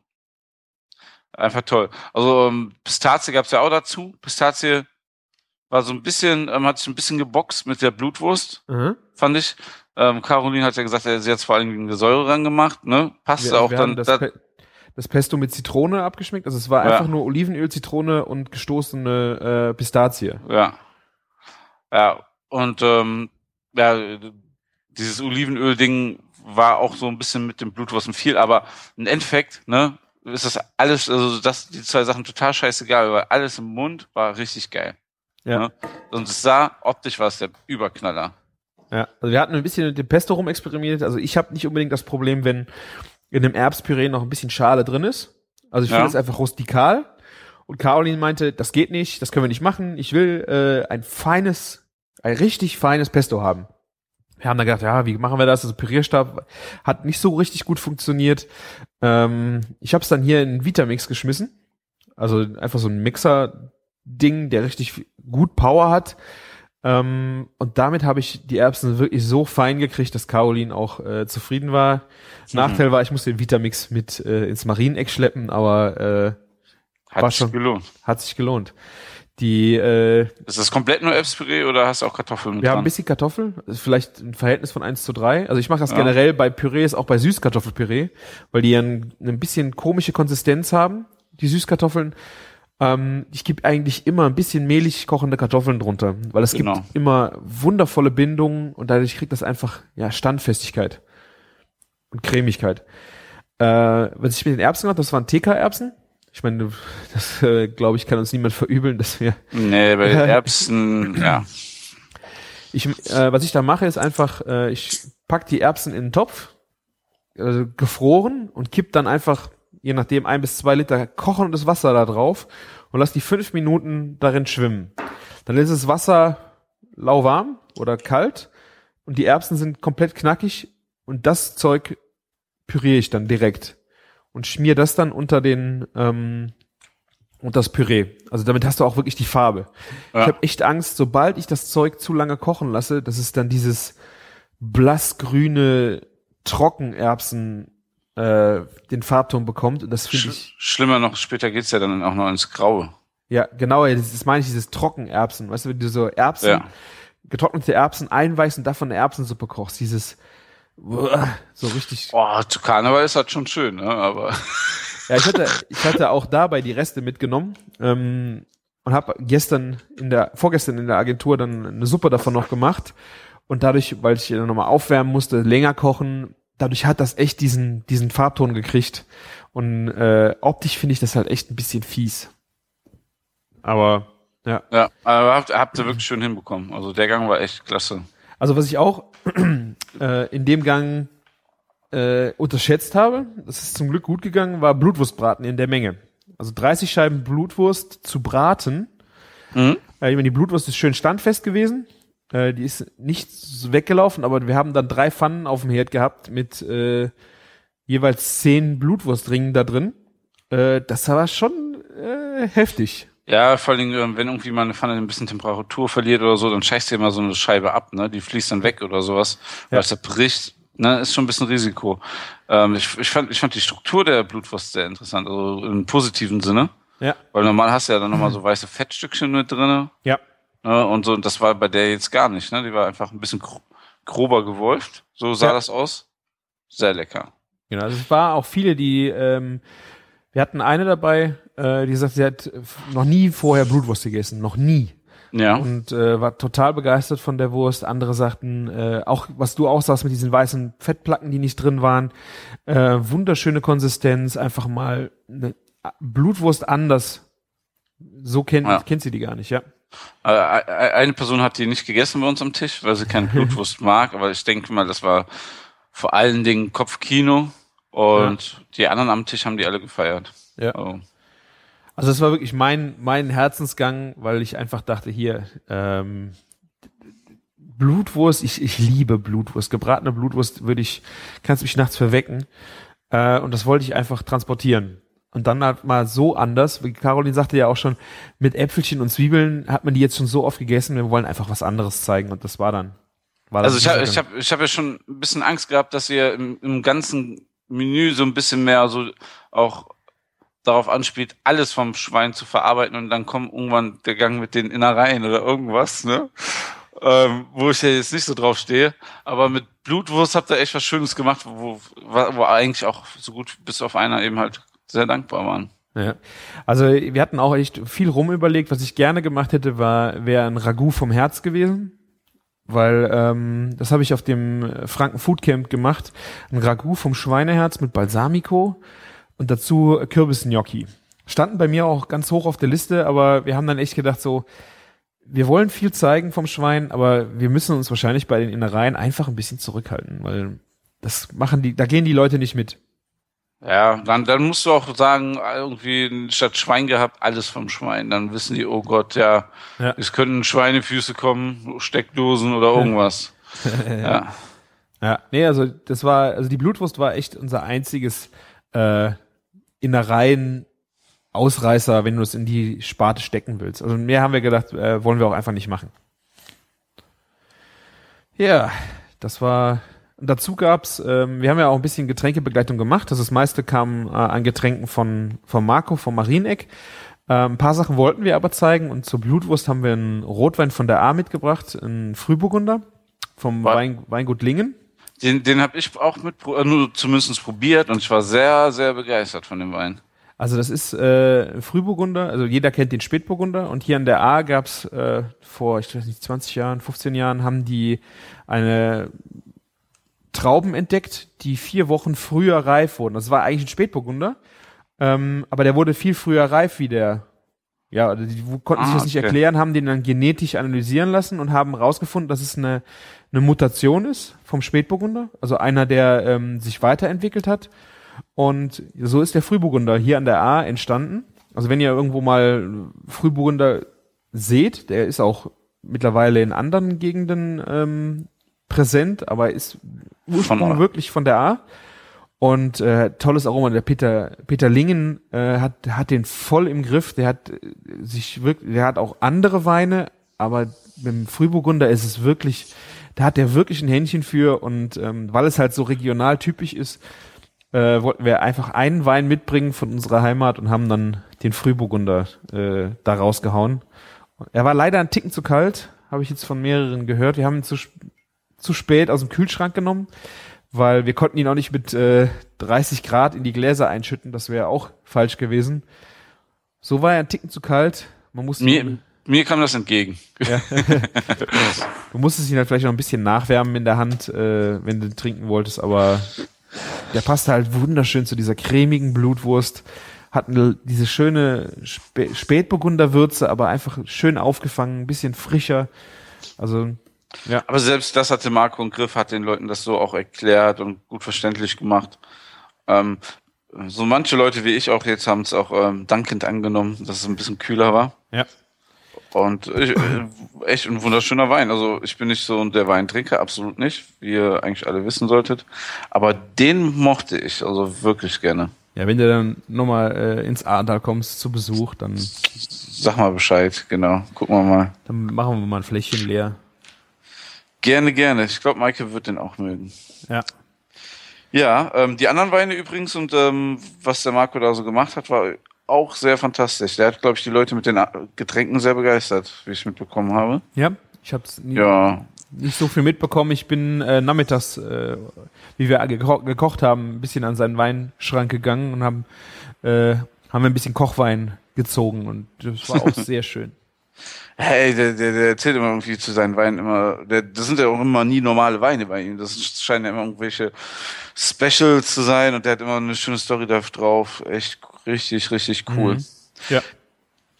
Einfach toll. Also ähm, Pistazie gab's ja auch dazu. Pistazie war so ein bisschen, ähm, hat sich ein bisschen geboxt mit der Blutwurst, mhm. fand ich. Ähm, Caroline hat ja gesagt, sie hat vor allem eine Säure ran gemacht, ne? Passt auch dann. Das, Pe das, Pesto mit Zitrone abgeschmeckt. Also es war ja. einfach nur Olivenöl, Zitrone und gestoßene äh, Pistazie. Ja. Ja. Und ähm, ja, dieses Olivenöl-Ding war auch so ein bisschen mit dem Blutwurst viel, aber im Endeffekt, ne, ist das alles, also das, die zwei Sachen total scheißegal, weil alles im Mund war richtig geil. Ja. Ne? Und es sah, optisch war es der Überknaller. Ja, also wir hatten ein bisschen mit dem Pesto rumexperimentiert. Also ich habe nicht unbedingt das Problem, wenn in dem Erbspüree noch ein bisschen Schale drin ist. Also ich finde es einfach rustikal. Und Caroline meinte, das geht nicht, das können wir nicht machen. Ich will äh, ein feines, ein richtig feines Pesto haben. Wir haben dann gedacht, ja, wie machen wir das? Also Pürierstab hat nicht so richtig gut funktioniert. Ähm, ich habe es dann hier in Vitamix geschmissen. Also einfach so ein Mixer-Ding, der richtig gut Power hat. Ähm, und damit habe ich die Erbsen wirklich so fein gekriegt, dass Caroline auch äh, zufrieden war. Mhm. Nachteil war, ich musste den Vitamix mit äh, ins Marieneck schleppen, aber äh, hat sich schon, gelohnt. Hat sich gelohnt. Die, äh, ist das komplett nur Erbspüree oder hast du auch Kartoffeln mit Wir dran? haben ein bisschen Kartoffeln, vielleicht ein Verhältnis von eins zu drei. Also ich mache das ja. generell bei Pürees, auch bei Süßkartoffelpüree, weil die ja ein, ein bisschen komische Konsistenz haben, die Süßkartoffeln. Ähm, ich gebe eigentlich immer ein bisschen mehlig kochende Kartoffeln drunter, weil es genau. gibt immer wundervolle Bindungen und dadurch kriegt das einfach ja Standfestigkeit und Cremigkeit. Äh, was ich mit den Erbsen gemacht das waren TK-Erbsen. Ich meine, das äh, glaube ich, kann uns niemand verübeln, dass wir. Nee, bei den Erbsen, ja. Ich, äh, was ich da mache, ist einfach, äh, ich pack die Erbsen in den Topf, äh, gefroren und kipp dann einfach je nachdem ein bis zwei Liter kochendes Wasser da drauf und lass die fünf Minuten darin schwimmen. Dann ist das Wasser lauwarm oder kalt und die Erbsen sind komplett knackig und das Zeug püriere ich dann direkt und schmier das dann unter den ähm, und das Püree. Also damit hast du auch wirklich die Farbe. Ja. Ich habe echt Angst, sobald ich das Zeug zu lange kochen lasse, dass es dann dieses blassgrüne Trockenerbsen äh, den Farbton bekommt. Und das finde ich. Schlimmer noch, später geht's ja dann auch noch ins Graue. Ja, genau, das, das meine ich, dieses Trockenerbsen. Weißt du, wenn du so Erbsen, ja. getrocknete Erbsen einweichst und davon eine Erbsensuppe kochst, dieses so richtig. Boah, zu Karneval ist das schon schön, ne? Aber. Ja, ich hatte, ich hatte auch dabei die Reste mitgenommen ähm, und habe gestern in der, vorgestern in der Agentur dann eine Suppe davon noch gemacht. Und dadurch, weil ich dann nochmal aufwärmen musste, länger kochen, dadurch hat das echt diesen, diesen Farbton gekriegt. Und äh, optisch finde ich das halt echt ein bisschen fies. Aber ja. Ja, aber habt, habt ihr wirklich schön hinbekommen. Also der Gang war echt klasse. Also was ich auch äh, in dem Gang äh, unterschätzt habe, das ist zum Glück gut gegangen, war Blutwurstbraten in der Menge. Also 30 Scheiben Blutwurst zu braten. Mhm. Äh, ich meine, die Blutwurst ist schön standfest gewesen. Äh, die ist nicht weggelaufen, aber wir haben dann drei Pfannen auf dem Herd gehabt mit äh, jeweils zehn Blutwurstringen da drin. Äh, das war schon äh, heftig. Ja, vor allem, ähm, wenn irgendwie mal eine Pfanne ein bisschen Temperatur verliert oder so, dann scheißt du immer so eine Scheibe ab, ne? Die fließt dann weg oder sowas, ja. weil es bricht. Ne, ist schon ein bisschen Risiko. Ähm, ich, ich, fand, ich fand die Struktur der Blutwurst sehr interessant, also im positiven Sinne. Ja. Weil normal hast du ja dann nochmal so weiße Fettstückchen mit drinne. Ja. Ne, und so, und das war bei der jetzt gar nicht, ne? Die war einfach ein bisschen grober gewolft. So sah ja. das aus. Sehr lecker. Genau, also es war auch viele, die, ähm, wir hatten eine dabei, äh, die sagt, sie hat noch nie vorher Blutwurst gegessen, noch nie. Ja. Und äh, war total begeistert von der Wurst. Andere sagten, äh, auch was du auch sagst mit diesen weißen Fettplacken, die nicht drin waren, äh, wunderschöne Konsistenz, einfach mal eine Blutwurst anders. So kennt, ja. kennt sie die gar nicht, ja. Äh, eine Person hat die nicht gegessen bei uns am Tisch, weil sie keine Blutwurst mag, aber ich denke mal, das war vor allen Dingen Kopfkino und ja. die anderen am Tisch haben die alle gefeiert. Ja. Oh. Also das war wirklich mein, mein Herzensgang, weil ich einfach dachte, hier, ähm, Blutwurst, ich, ich liebe Blutwurst. Gebratene Blutwurst würde ich, kannst mich nachts verwecken. Äh, und das wollte ich einfach transportieren. Und dann halt mal so anders, wie Caroline sagte ja auch schon, mit Äpfelchen und Zwiebeln hat man die jetzt schon so oft gegessen, wir wollen einfach was anderes zeigen und das war dann. War also ich habe ich hab, ich hab ja schon ein bisschen Angst gehabt, dass ihr im, im ganzen Menü so ein bisschen mehr so auch darauf anspielt, alles vom Schwein zu verarbeiten und dann kommt irgendwann der Gang mit den Innereien oder irgendwas, ne? Ähm, wo ich ja jetzt nicht so drauf stehe. Aber mit Blutwurst habt ihr echt was Schönes gemacht, wo, wo eigentlich auch so gut bis auf einer eben halt sehr dankbar waren. Ja. Also wir hatten auch echt viel rumüberlegt. Was ich gerne gemacht hätte, war wäre ein Ragout vom Herz gewesen. Weil ähm, das habe ich auf dem Franken Food Camp gemacht. Ein Ragout vom Schweineherz mit Balsamico und dazu Kürbisgnocchi. Standen bei mir auch ganz hoch auf der Liste, aber wir haben dann echt gedacht so, wir wollen viel zeigen vom Schwein, aber wir müssen uns wahrscheinlich bei den Innereien einfach ein bisschen zurückhalten, weil das machen die, da gehen die Leute nicht mit. Ja, dann, dann musst du auch sagen, irgendwie statt Schwein gehabt, alles vom Schwein. Dann wissen die, oh Gott, ja, ja. es könnten Schweinefüße kommen, Steckdosen oder irgendwas. ja. Ja, nee, also das war, also die Blutwurst war echt unser einziges äh, Innereien Ausreißer, wenn du es in die Sparte stecken willst. Also mehr haben wir gedacht, äh, wollen wir auch einfach nicht machen. Ja, das war Dazu gab's, ähm, wir haben ja auch ein bisschen Getränkebegleitung gemacht. Das, das meiste kam äh, an Getränken von, von Marco, vom Marieneck. Ähm, ein paar Sachen wollten wir aber zeigen und zur Blutwurst haben wir einen Rotwein von der A mitgebracht, einen Frühburgunder vom Wein, Weingut Lingen. Den, den habe ich auch mit, äh, nur zumindest probiert und ich war sehr, sehr begeistert von dem Wein. Also das ist äh, Frühburgunder, also jeder kennt den Spätburgunder und hier an der A gab's äh, vor, ich weiß nicht, 20 Jahren, 15 Jahren haben die eine Trauben entdeckt, die vier Wochen früher reif wurden. Das war eigentlich ein Spätburgunder, ähm, aber der wurde viel früher reif wie der. Ja, die konnten ah, sich das nicht erklären, haben den dann genetisch analysieren lassen und haben rausgefunden, dass es eine, eine Mutation ist vom Spätburgunder, also einer, der ähm, sich weiterentwickelt hat. Und so ist der Frühburgunder hier an der A entstanden. Also wenn ihr irgendwo mal Frühburgunder seht, der ist auch mittlerweile in anderen Gegenden ähm, präsent, aber ist Ursprung von wirklich von der A. Und äh, tolles Aroma. Der Peter Peter Lingen äh, hat hat den voll im Griff. Der hat äh, sich wirklich, der hat auch andere Weine, aber beim Frühburgunder ist es wirklich, da hat der wirklich ein Händchen für. Und ähm, weil es halt so regional typisch ist, äh, wollten wir einfach einen Wein mitbringen von unserer Heimat und haben dann den Frühburgunder äh, da rausgehauen. Er war leider ein Ticken zu kalt, habe ich jetzt von mehreren gehört. Wir haben ihn zu zu spät aus dem Kühlschrank genommen, weil wir konnten ihn auch nicht mit äh, 30 Grad in die Gläser einschütten. Das wäre auch falsch gewesen. So war er ein Ticken zu kalt. Man musste mir, mir kam das entgegen. Ja. du musstest ihn halt vielleicht noch ein bisschen nachwärmen in der Hand, äh, wenn du trinken wolltest, aber der passte halt wunderschön zu dieser cremigen Blutwurst. Hatten diese schöne Spä Spätburgunderwürze, aber einfach schön aufgefangen, ein bisschen frischer. Also ja. Aber selbst das hatte Marco im Griff, hat den Leuten das so auch erklärt und gut verständlich gemacht. Ähm, so manche Leute wie ich auch jetzt haben es auch ähm, dankend angenommen, dass es ein bisschen kühler war. Ja. Und ich, äh, echt ein wunderschöner Wein. Also ich bin nicht so der Weintrinker, absolut nicht, wie ihr eigentlich alle wissen solltet. Aber den mochte ich also wirklich gerne. Ja, wenn du dann nochmal äh, ins Ahrtal kommst zu Besuch, dann sag mal Bescheid, genau. Gucken wir mal. Dann machen wir mal ein Fläschchen leer. Gerne, gerne. Ich glaube, Maike wird den auch mögen. Ja. Ja, ähm, die anderen Weine übrigens und ähm, was der Marco da so gemacht hat, war auch sehr fantastisch. Der hat, glaube ich, die Leute mit den Getränken sehr begeistert, wie ich mitbekommen habe. Ja, ich habe es ja. nicht so viel mitbekommen. Ich bin äh, nachmittags, äh, wie wir geko gekocht haben, ein bisschen an seinen Weinschrank gegangen und haben, äh, haben ein bisschen Kochwein gezogen und das war auch sehr schön. Hey, der, der, der erzählt immer irgendwie zu seinen Weinen immer, der, das sind ja auch immer nie normale Weine bei ihm. Das scheinen ja immer irgendwelche Specials zu sein und der hat immer eine schöne Story da drauf. Echt richtig, richtig cool. Mhm. Ja.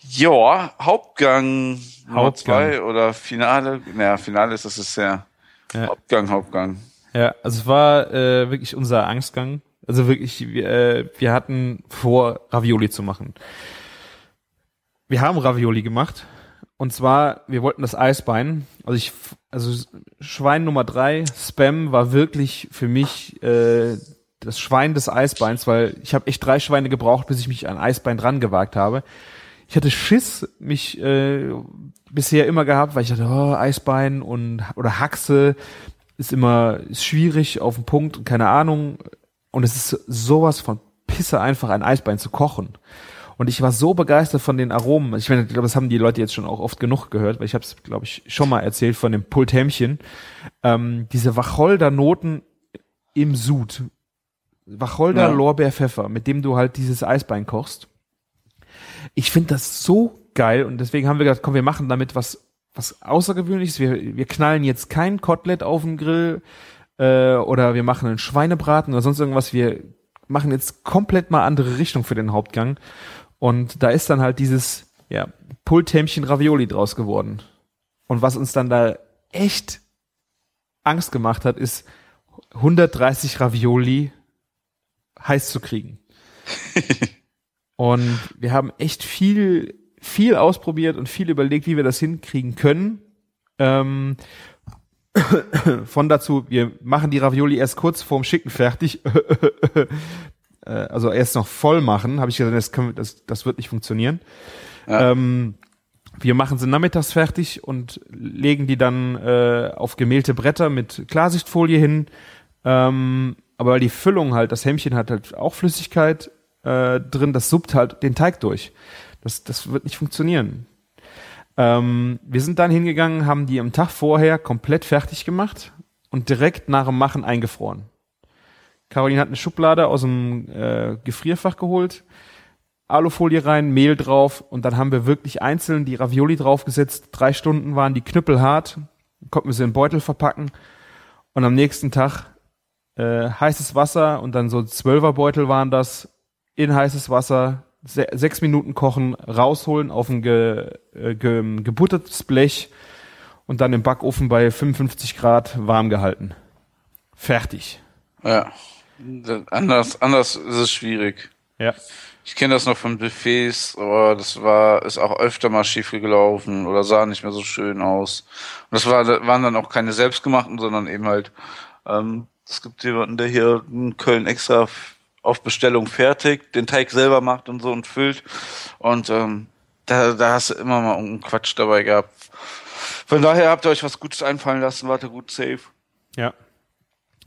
Ja, Hauptgang, Hauptgang. zwei oder Finale. Naja, Finale ist das ist ja, ja. Hauptgang, Hauptgang. Ja, also es war äh, wirklich unser Angstgang. Also wirklich, wir, äh, wir hatten vor, Ravioli zu machen. Wir haben Ravioli gemacht und zwar, wir wollten das Eisbein. Also ich, also Schwein Nummer drei, Spam war wirklich für mich äh, das Schwein des Eisbeins, weil ich habe echt drei Schweine gebraucht, bis ich mich an Eisbein dran gewagt habe. Ich hatte Schiss, mich äh, bisher immer gehabt, weil ich dachte, oh, Eisbein und oder Haxe ist immer ist schwierig auf den Punkt und keine Ahnung. Und es ist sowas von Pisse einfach ein Eisbein zu kochen. Und ich war so begeistert von den Aromen. Ich meine, ich glaube, das haben die Leute jetzt schon auch oft genug gehört, weil ich habe es, glaube ich, schon mal erzählt von dem Pulthämmchen. Ähm, diese Wacholder-Noten im Sud. Wacholder, Ja. Lorbeer, Pfeffer, mit dem du halt dieses Eisbein kochst. Ich finde das so geil und deswegen haben wir gedacht, komm, wir machen damit was, was Außergewöhnliches. Wir, wir knallen jetzt kein Kotelett auf den Grill äh, oder wir machen einen Schweinebraten oder sonst irgendwas. Wir machen jetzt komplett mal andere Richtung für den Hauptgang. Und da ist dann halt dieses, ja, Pulthämmchen Ravioli draus geworden. Und was uns dann da echt Angst gemacht hat, ist 130 Ravioli heiß zu kriegen. und wir haben echt viel, viel ausprobiert und viel überlegt, wie wir das hinkriegen können. Ähm, von dazu, wir machen die Ravioli erst kurz vorm Schicken fertig. Äh, also erst noch voll machen, habe ich gesagt, das, können, wir- das, das wird nicht funktionieren. Ja. Ähm, wir machen sie nachmittags fertig und legen die dann äh, auf gemehlte Bretter mit Klarsichtfolie hin. Ähm, aber weil die Füllung halt, das Hämmchen hat halt auch Flüssigkeit äh, drin, das suppt halt den Teig durch. Das, das wird nicht funktionieren. Ähm, wir sind dann hingegangen, haben die am Tag vorher komplett fertig gemacht und direkt nach dem Machen eingefroren. Caroline hat eine Schublade aus dem äh, Gefrierfach geholt, Alufolie rein, Mehl drauf und dann haben wir wirklich einzeln die Ravioli draufgesetzt. Drei Stunden waren die Knüppel hart, konnten wir sie in Beutel verpacken und am nächsten Tag äh, heißes Wasser und dann so Zwölferbeutel waren das in heißes Wasser, se sechs Minuten kochen, rausholen auf ein ge äh, ge gebuttertes Blech und dann im Backofen bei 55 Grad warm gehalten. Fertig. Ja. Anders, anders ist es schwierig. Ja. Ich kenne das noch von Buffets, aber das war, ist auch öfter mal schief gelaufen oder sah nicht mehr so schön aus. Und das war, waren dann auch keine selbstgemachten, sondern eben halt, ähm, es gibt jemanden, der hier in Köln extra auf Bestellung fertig, den Teig selber macht und so und füllt. Und ähm, da, da hast du immer mal irgendeinen Quatsch dabei gehabt. Von daher habt ihr euch was Gutes einfallen lassen, wart ihr gut safe. Ja.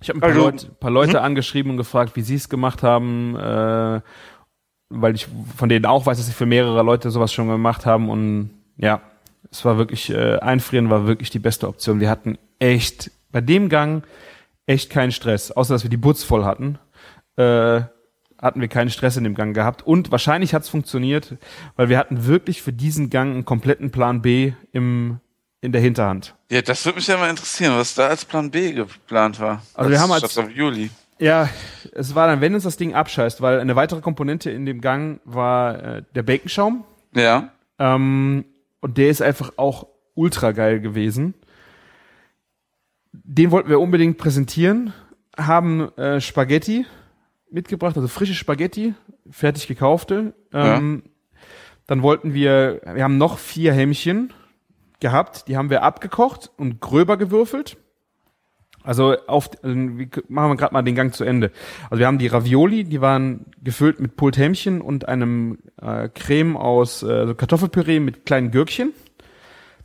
Ich habe ein paar, Also- Leute, paar Leute angeschrieben und gefragt, wie sie es gemacht haben, äh, weil ich von denen auch weiß, dass sie für mehrere Leute sowas schon gemacht haben und ja, es war wirklich, äh, einfrieren war wirklich die beste Option. Wir hatten echt, bei dem Gang echt keinen Stress, außer dass wir die Butz voll hatten, äh, hatten wir keinen Stress in dem Gang gehabt und wahrscheinlich hat es funktioniert, weil wir hatten wirklich für diesen Gang einen kompletten Plan B im, in der Hinterhand. Ja, das würde mich ja mal interessieren, was da als Plan B geplant war. Also wir haben als- statt Ravioli. Ja, es war dann, wenn uns das Ding abscheißt, weil eine weitere Komponente in dem Gang war äh, der Baconschaum. Ja. Ähm, und der ist einfach auch ultra geil gewesen. Den wollten wir unbedingt präsentieren, haben äh, Spaghetti mitgebracht, also frische Spaghetti, fertig gekaufte. Ähm, Dann wollten wir, wir haben noch vier Hämmchen gehabt, die haben wir abgekocht und gröber gewürfelt. Also auf, also machen wir gerade mal den Gang zu Ende. Also wir haben die Ravioli, die waren gefüllt mit Pulthämmchen und einem äh, Creme aus äh, so Kartoffelpüree mit kleinen Gürkchen.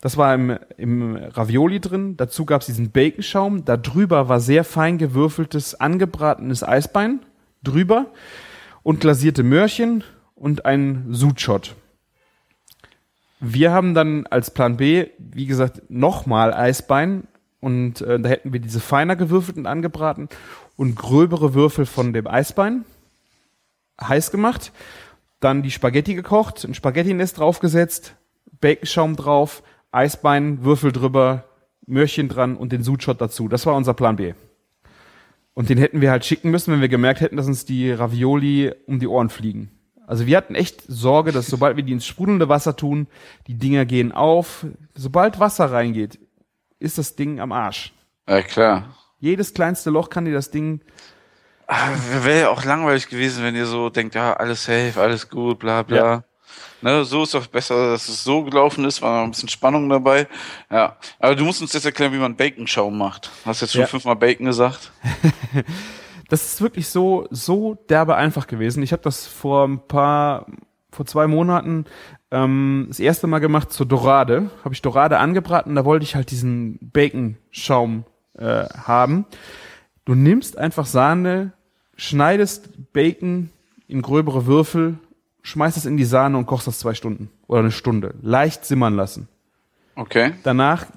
Das war im, im Ravioli drin. Dazu gab es diesen Baconschaum. Da drüber war sehr fein gewürfeltes, angebratenes Eisbein drüber und glasierte Möhrchen und ein Sudshot. Wir haben dann als Plan B, wie gesagt, nochmal Eisbein und äh, da hätten wir diese feiner gewürfelten angebraten und gröbere Würfel von dem Eisbein heiß gemacht, dann die Spaghetti gekocht, ein Spaghetti-Nest draufgesetzt, Baconschaum drauf, Eisbein, Würfel drüber, Möhrchen dran und den Sudshot dazu. Das war unser Plan B. Und den hätten wir halt schicken müssen, wenn wir gemerkt hätten, dass uns die Ravioli um die Ohren fliegen. Also wir hatten echt Sorge, dass sobald wir die ins sprudelnde Wasser tun, die Dinger gehen auf. Sobald Wasser reingeht, ist das Ding am Arsch. Ja, klar. Jedes kleinste Loch kann dir das Ding. Wäre ja auch langweilig gewesen, wenn ihr so denkt, ja, alles safe, alles gut, bla bla. Ja. Ne, so ist doch besser, dass es so gelaufen ist, war noch ein bisschen Spannung dabei. Ja. Aber du musst uns jetzt erklären, wie man Baconschaum macht. Hast jetzt schon Ja. fünfmal Bacon gesagt. Das ist wirklich so, so derbe einfach gewesen. Ich habe das vor ein paar, vor zwei Monaten ähm, das erste Mal gemacht zur Dorade. Habe ich Dorade angebraten, da wollte ich halt diesen Bacon-Schaum äh, haben. Du nimmst einfach Sahne, schneidest Bacon in gröbere Würfel, schmeißt es in die Sahne und kochst das zwei Stunden oder eine Stunde. Leicht simmern lassen. Okay. Danach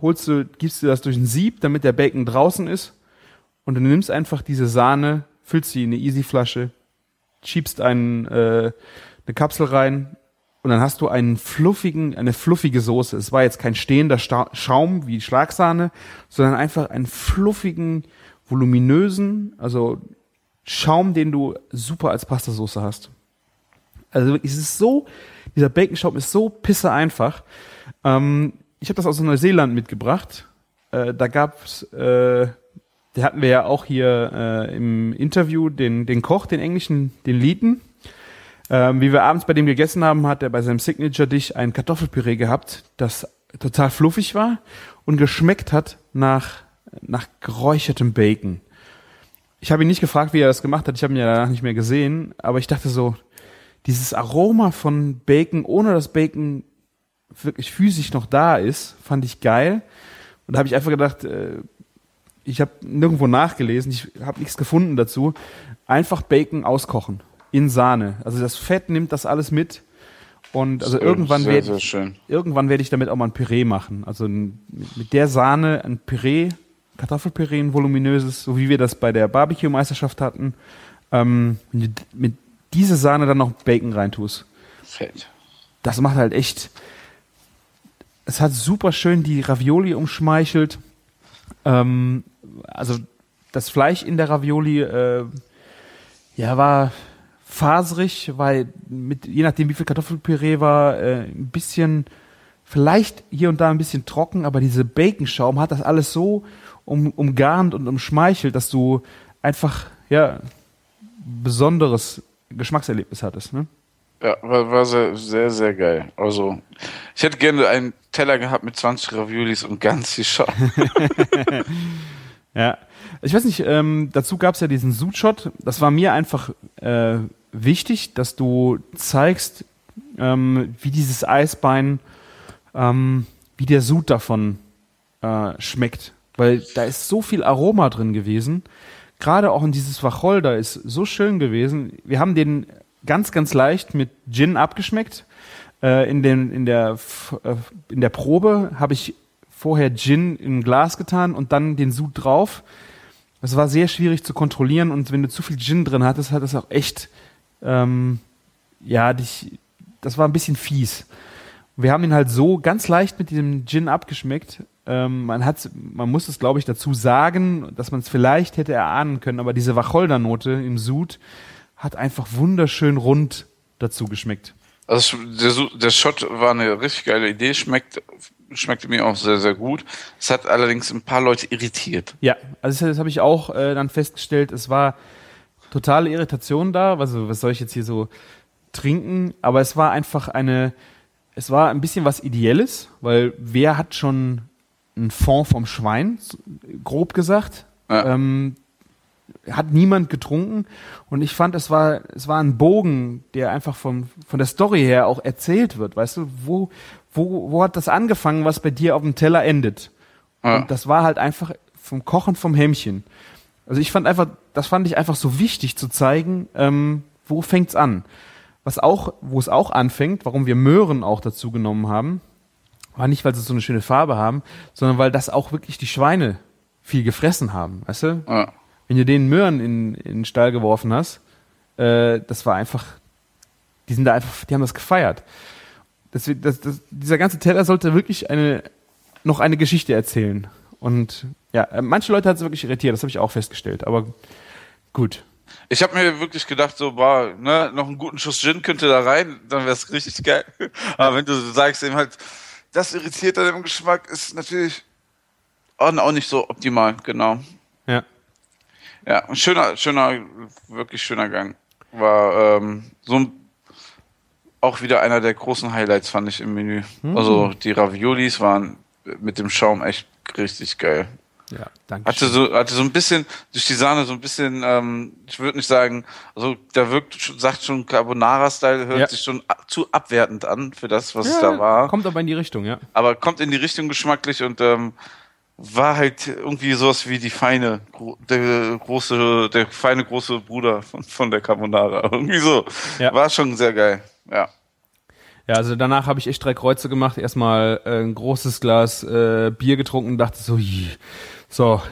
holst du, gibst du das durch ein Sieb, damit der Bacon draußen ist. Und du nimmst einfach diese Sahne, füllst sie in eine Easy-Flasche, schiebst einen, äh, eine Kapsel rein und dann hast du einen fluffigen, eine fluffige Soße. Es war jetzt kein stehender Sta Schaum wie Schlagsahne, sondern einfach einen fluffigen, voluminösen, also Schaum, den du super als Pastasoße hast. Also es ist so, dieser Bacon-Schaum ist so pisse einfach. Ähm, ich habe das aus Neuseeland mitgebracht. Äh, da gab's, äh, der hatten wir ja auch hier äh, im Interview den, den Koch, den englischen, den Lieten. Ähm, wie wir abends bei dem gegessen haben, hat er bei seinem Signature-Dish ein Kartoffelpüree gehabt, das total fluffig war und geschmeckt hat nach, nach geräuchertem Bacon. Ich habe ihn nicht gefragt, wie er das gemacht hat. Ich habe ihn ja danach nicht mehr gesehen. Aber ich dachte so, dieses Aroma von Bacon, ohne dass Bacon wirklich physisch noch da ist, fand ich geil. Und da habe ich einfach gedacht, äh, ich habe nirgendwo nachgelesen, ich habe nichts gefunden dazu. Einfach Bacon auskochen in Sahne. Also das Fett nimmt das alles mit. Und also irgendwann werde ich, irgendwann werde ich damit auch mal ein Püree machen. Also mit der Sahne ein Püree, Kartoffelpüree, ein voluminöses, so wie wir das bei der Barbecue-Meisterschaft hatten. Ähm, wenn du mit diese Sahne dann noch Bacon reintust. Fett. Das macht halt echt. Es hat super schön die Ravioli umschmeichelt. Ähm, also das Fleisch in der Ravioli, äh, ja, war faserig, weil mit, je nachdem wie viel Kartoffelpüree war, äh, ein bisschen, vielleicht hier und da ein bisschen trocken, aber diese Baconschaum hat das alles so um, umgarnt und umschmeichelt, dass du einfach, ja, besonderes Geschmackserlebnis hattest, ne? Ja, war, war sehr, sehr, sehr geil. Also, ich hätte gerne einen Teller gehabt mit 20 Raviolis und ganz viel Schaum. Ja. Ich weiß nicht, ähm, dazu gab es ja diesen Sud-Shot. Das war mir einfach äh, wichtig, dass du zeigst, ähm, wie dieses Eisbein, ähm, wie der Sud davon äh, schmeckt. Weil da ist so viel Aroma drin gewesen. Gerade auch in dieses Wacholder ist so schön gewesen. Wir haben den ganz, ganz leicht mit Gin abgeschmeckt. Äh, in, den, in, der, äh, in der Probe habe ich vorher Gin in ein Glas getan und dann den Sud drauf. Das war sehr schwierig zu kontrollieren und wenn du zu viel Gin drin hattest, hat es auch echt, ähm, ja, dich, das war ein bisschen fies. Wir haben ihn halt so ganz leicht mit diesem Gin abgeschmeckt. Ähm, man hat, man muss es, glaube ich, dazu sagen, dass man es vielleicht hätte erahnen können, aber diese Wacholdernote im Sud hat einfach wunderschön rund dazu geschmeckt. Also, der, der Shot war eine richtig geile Idee, schmeckt, schmeckte mir auch sehr, sehr gut. Es hat allerdings ein paar Leute irritiert. Ja, also das, das habe ich auch äh, dann festgestellt. Es war totale Irritation da. Also was soll ich jetzt hier so trinken? Aber es war einfach eine, es war ein bisschen was Ideelles, weil wer hat schon einen Fond vom Schwein, grob gesagt? Ja. Ähm, hat niemand getrunken und ich fand, es war, es war ein Bogen, der einfach vom, von der Story her auch erzählt wird. Weißt du, wo, wo, wo hat das angefangen, was bei dir auf dem Teller endet? Ja. Und das war halt einfach vom Kochen vom Hämmchen. Also ich fand einfach, das fand ich einfach so wichtig zu zeigen, ähm, wo fängt's an? Was auch, wo es auch anfängt, warum wir Möhren auch dazu genommen haben, war nicht, weil sie so eine schöne Farbe haben, sondern weil das auch wirklich die Schweine viel gefressen haben, weißt du? Ja. Wenn du den Möhren in, in den Stall geworfen hast, äh, das war einfach, die sind da einfach, die haben das gefeiert. Das, das, das, dieser ganze Teller sollte wirklich eine, noch eine Geschichte erzählen. Und ja, manche Leute hat es wirklich irritiert, das habe ich auch festgestellt. Aber gut. Ich habe mir wirklich gedacht, so, boah, ne, noch einen guten Schuss Gin könnte da rein, dann wäre es richtig geil. Aber wenn du sagst eben halt, das irritiert dann im Geschmack, ist natürlich auch nicht so optimal, genau. Ja. Ja, ein schöner, schöner, wirklich schöner Gang. War ähm, so ein, auch wieder einer der großen Highlights, fand ich im Menü. Also die Raviolis waren mit dem Schaum echt richtig geil. Ja, danke. Hatte so, hatte so ein bisschen, durch die Sahne so ein bisschen, ähm, ich würde nicht sagen, also da wirkt, sagt schon Carbonara-Style, hört Ja. sich schon zu abwertend an für das, was es da war. Kommt aber in die Richtung, ja. aber kommt in die Richtung geschmacklich und ähm, war halt irgendwie sowas wie die feine, der große, der feine große Bruder von, von der Carbonara. Irgendwie so. Ja. War schon sehr geil. Ja. Ja, also danach habe ich echt drei Kreuze gemacht. Erstmal äh, ein großes Glas äh, Bier getrunken und dachte so, "Ih." so,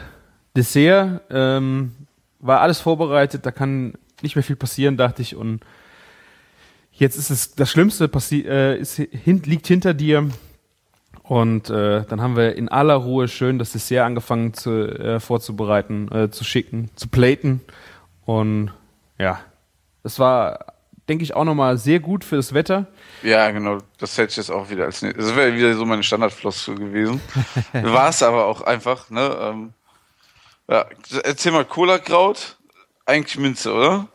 Dessert, ähm, war alles vorbereitet, da kann nicht mehr viel passieren, dachte ich. Und jetzt ist es das Schlimmste passi äh, ist, hin liegt hinter dir. Und äh, dann haben wir in aller Ruhe schön das Dessert angefangen zu, äh, vorzubereiten, äh, zu schicken, zu platen. Und ja, das war, denke ich, auch nochmal sehr gut für das Wetter. Ja, genau. Das hätte ich jetzt auch wieder als nächstes. Das wäre wieder so meine Standardfloskel gewesen. War es aber auch einfach, ne? Ähm, ja, erzähl mal, Cola-Kraut, eigentlich Minze, oder?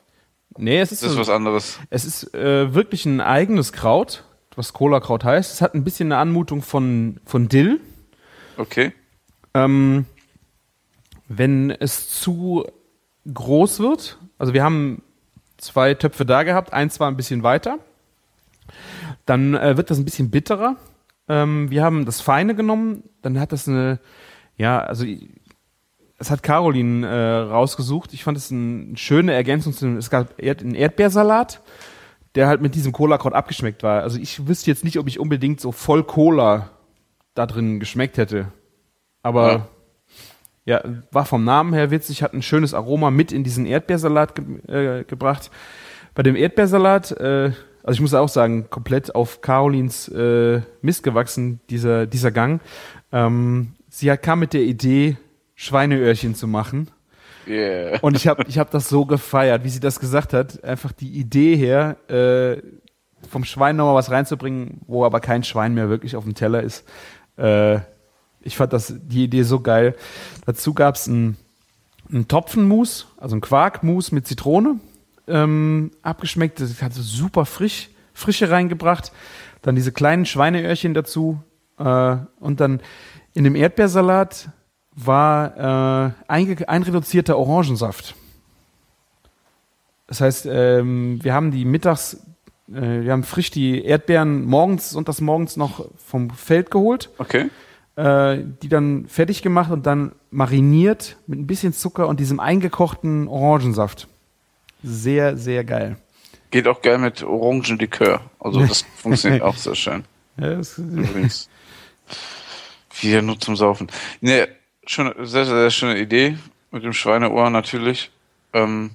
Nee, es ist, Das ist so- was anderes. es ist äh, wirklich ein eigenes Kraut, was Cola-Kraut heißt. Es hat ein bisschen eine Anmutung von, von Dill. Okay. Ähm, wenn es zu groß wird, also wir haben zwei Töpfe da gehabt, eins war ein bisschen weiter, dann äh, wird das ein bisschen bitterer. Ähm, wir haben das Feine genommen, dann hat das eine, ja, also es hat Caroline äh, rausgesucht. Ich fand es eine schöne Ergänzung zu es gab Erd, einen Erdbeersalat, der halt mit diesem Cola-Kraut abgeschmeckt war. Also ich wüsste jetzt nicht, ob ich unbedingt so voll Cola da drin geschmeckt hätte. Aber ja, war vom Namen her witzig, hat ein schönes Aroma mit in diesen Erdbeersalat ge äh, gebracht. Bei dem Erdbeersalat, äh, also ich muss auch sagen, komplett auf Carolins äh, Mist gewachsen, dieser, dieser Gang. Ähm, sie hat, kam mit der Idee, Schweineöhrchen zu machen. Yeah. Und ich habe ich hab das so gefeiert, wie sie das gesagt hat. Einfach die Idee her, äh, vom Schwein nochmal was reinzubringen, wo aber kein Schwein mehr wirklich auf dem Teller ist. Äh, ich fand das die Idee so geil. Dazu gab's ein, ein Topfenmus, also ein Quarkmus mit Zitrone, ähm, abgeschmeckt. Das hat so super frisch, Frische reingebracht. Dann diese kleinen Schweineöhrchen dazu. Äh, und dann in dem Erdbeersalat war äh, einge- einreduzierter Orangensaft. Das heißt, ähm, wir haben die mittags, äh, wir haben frisch die Erdbeeren morgens, sonntags morgens noch vom Feld geholt, Okay. äh, die dann fertig gemacht und dann mariniert mit ein bisschen Zucker und diesem eingekochten Orangensaft. Sehr, sehr geil. Geht auch geil mit Orangenlikör. Also das funktioniert auch sehr schön. Ja, das, Übrigens. Wieder nur zum Saufen. Ne, schon sehr, sehr, sehr schöne Idee mit dem Schweineohr natürlich. Ähm,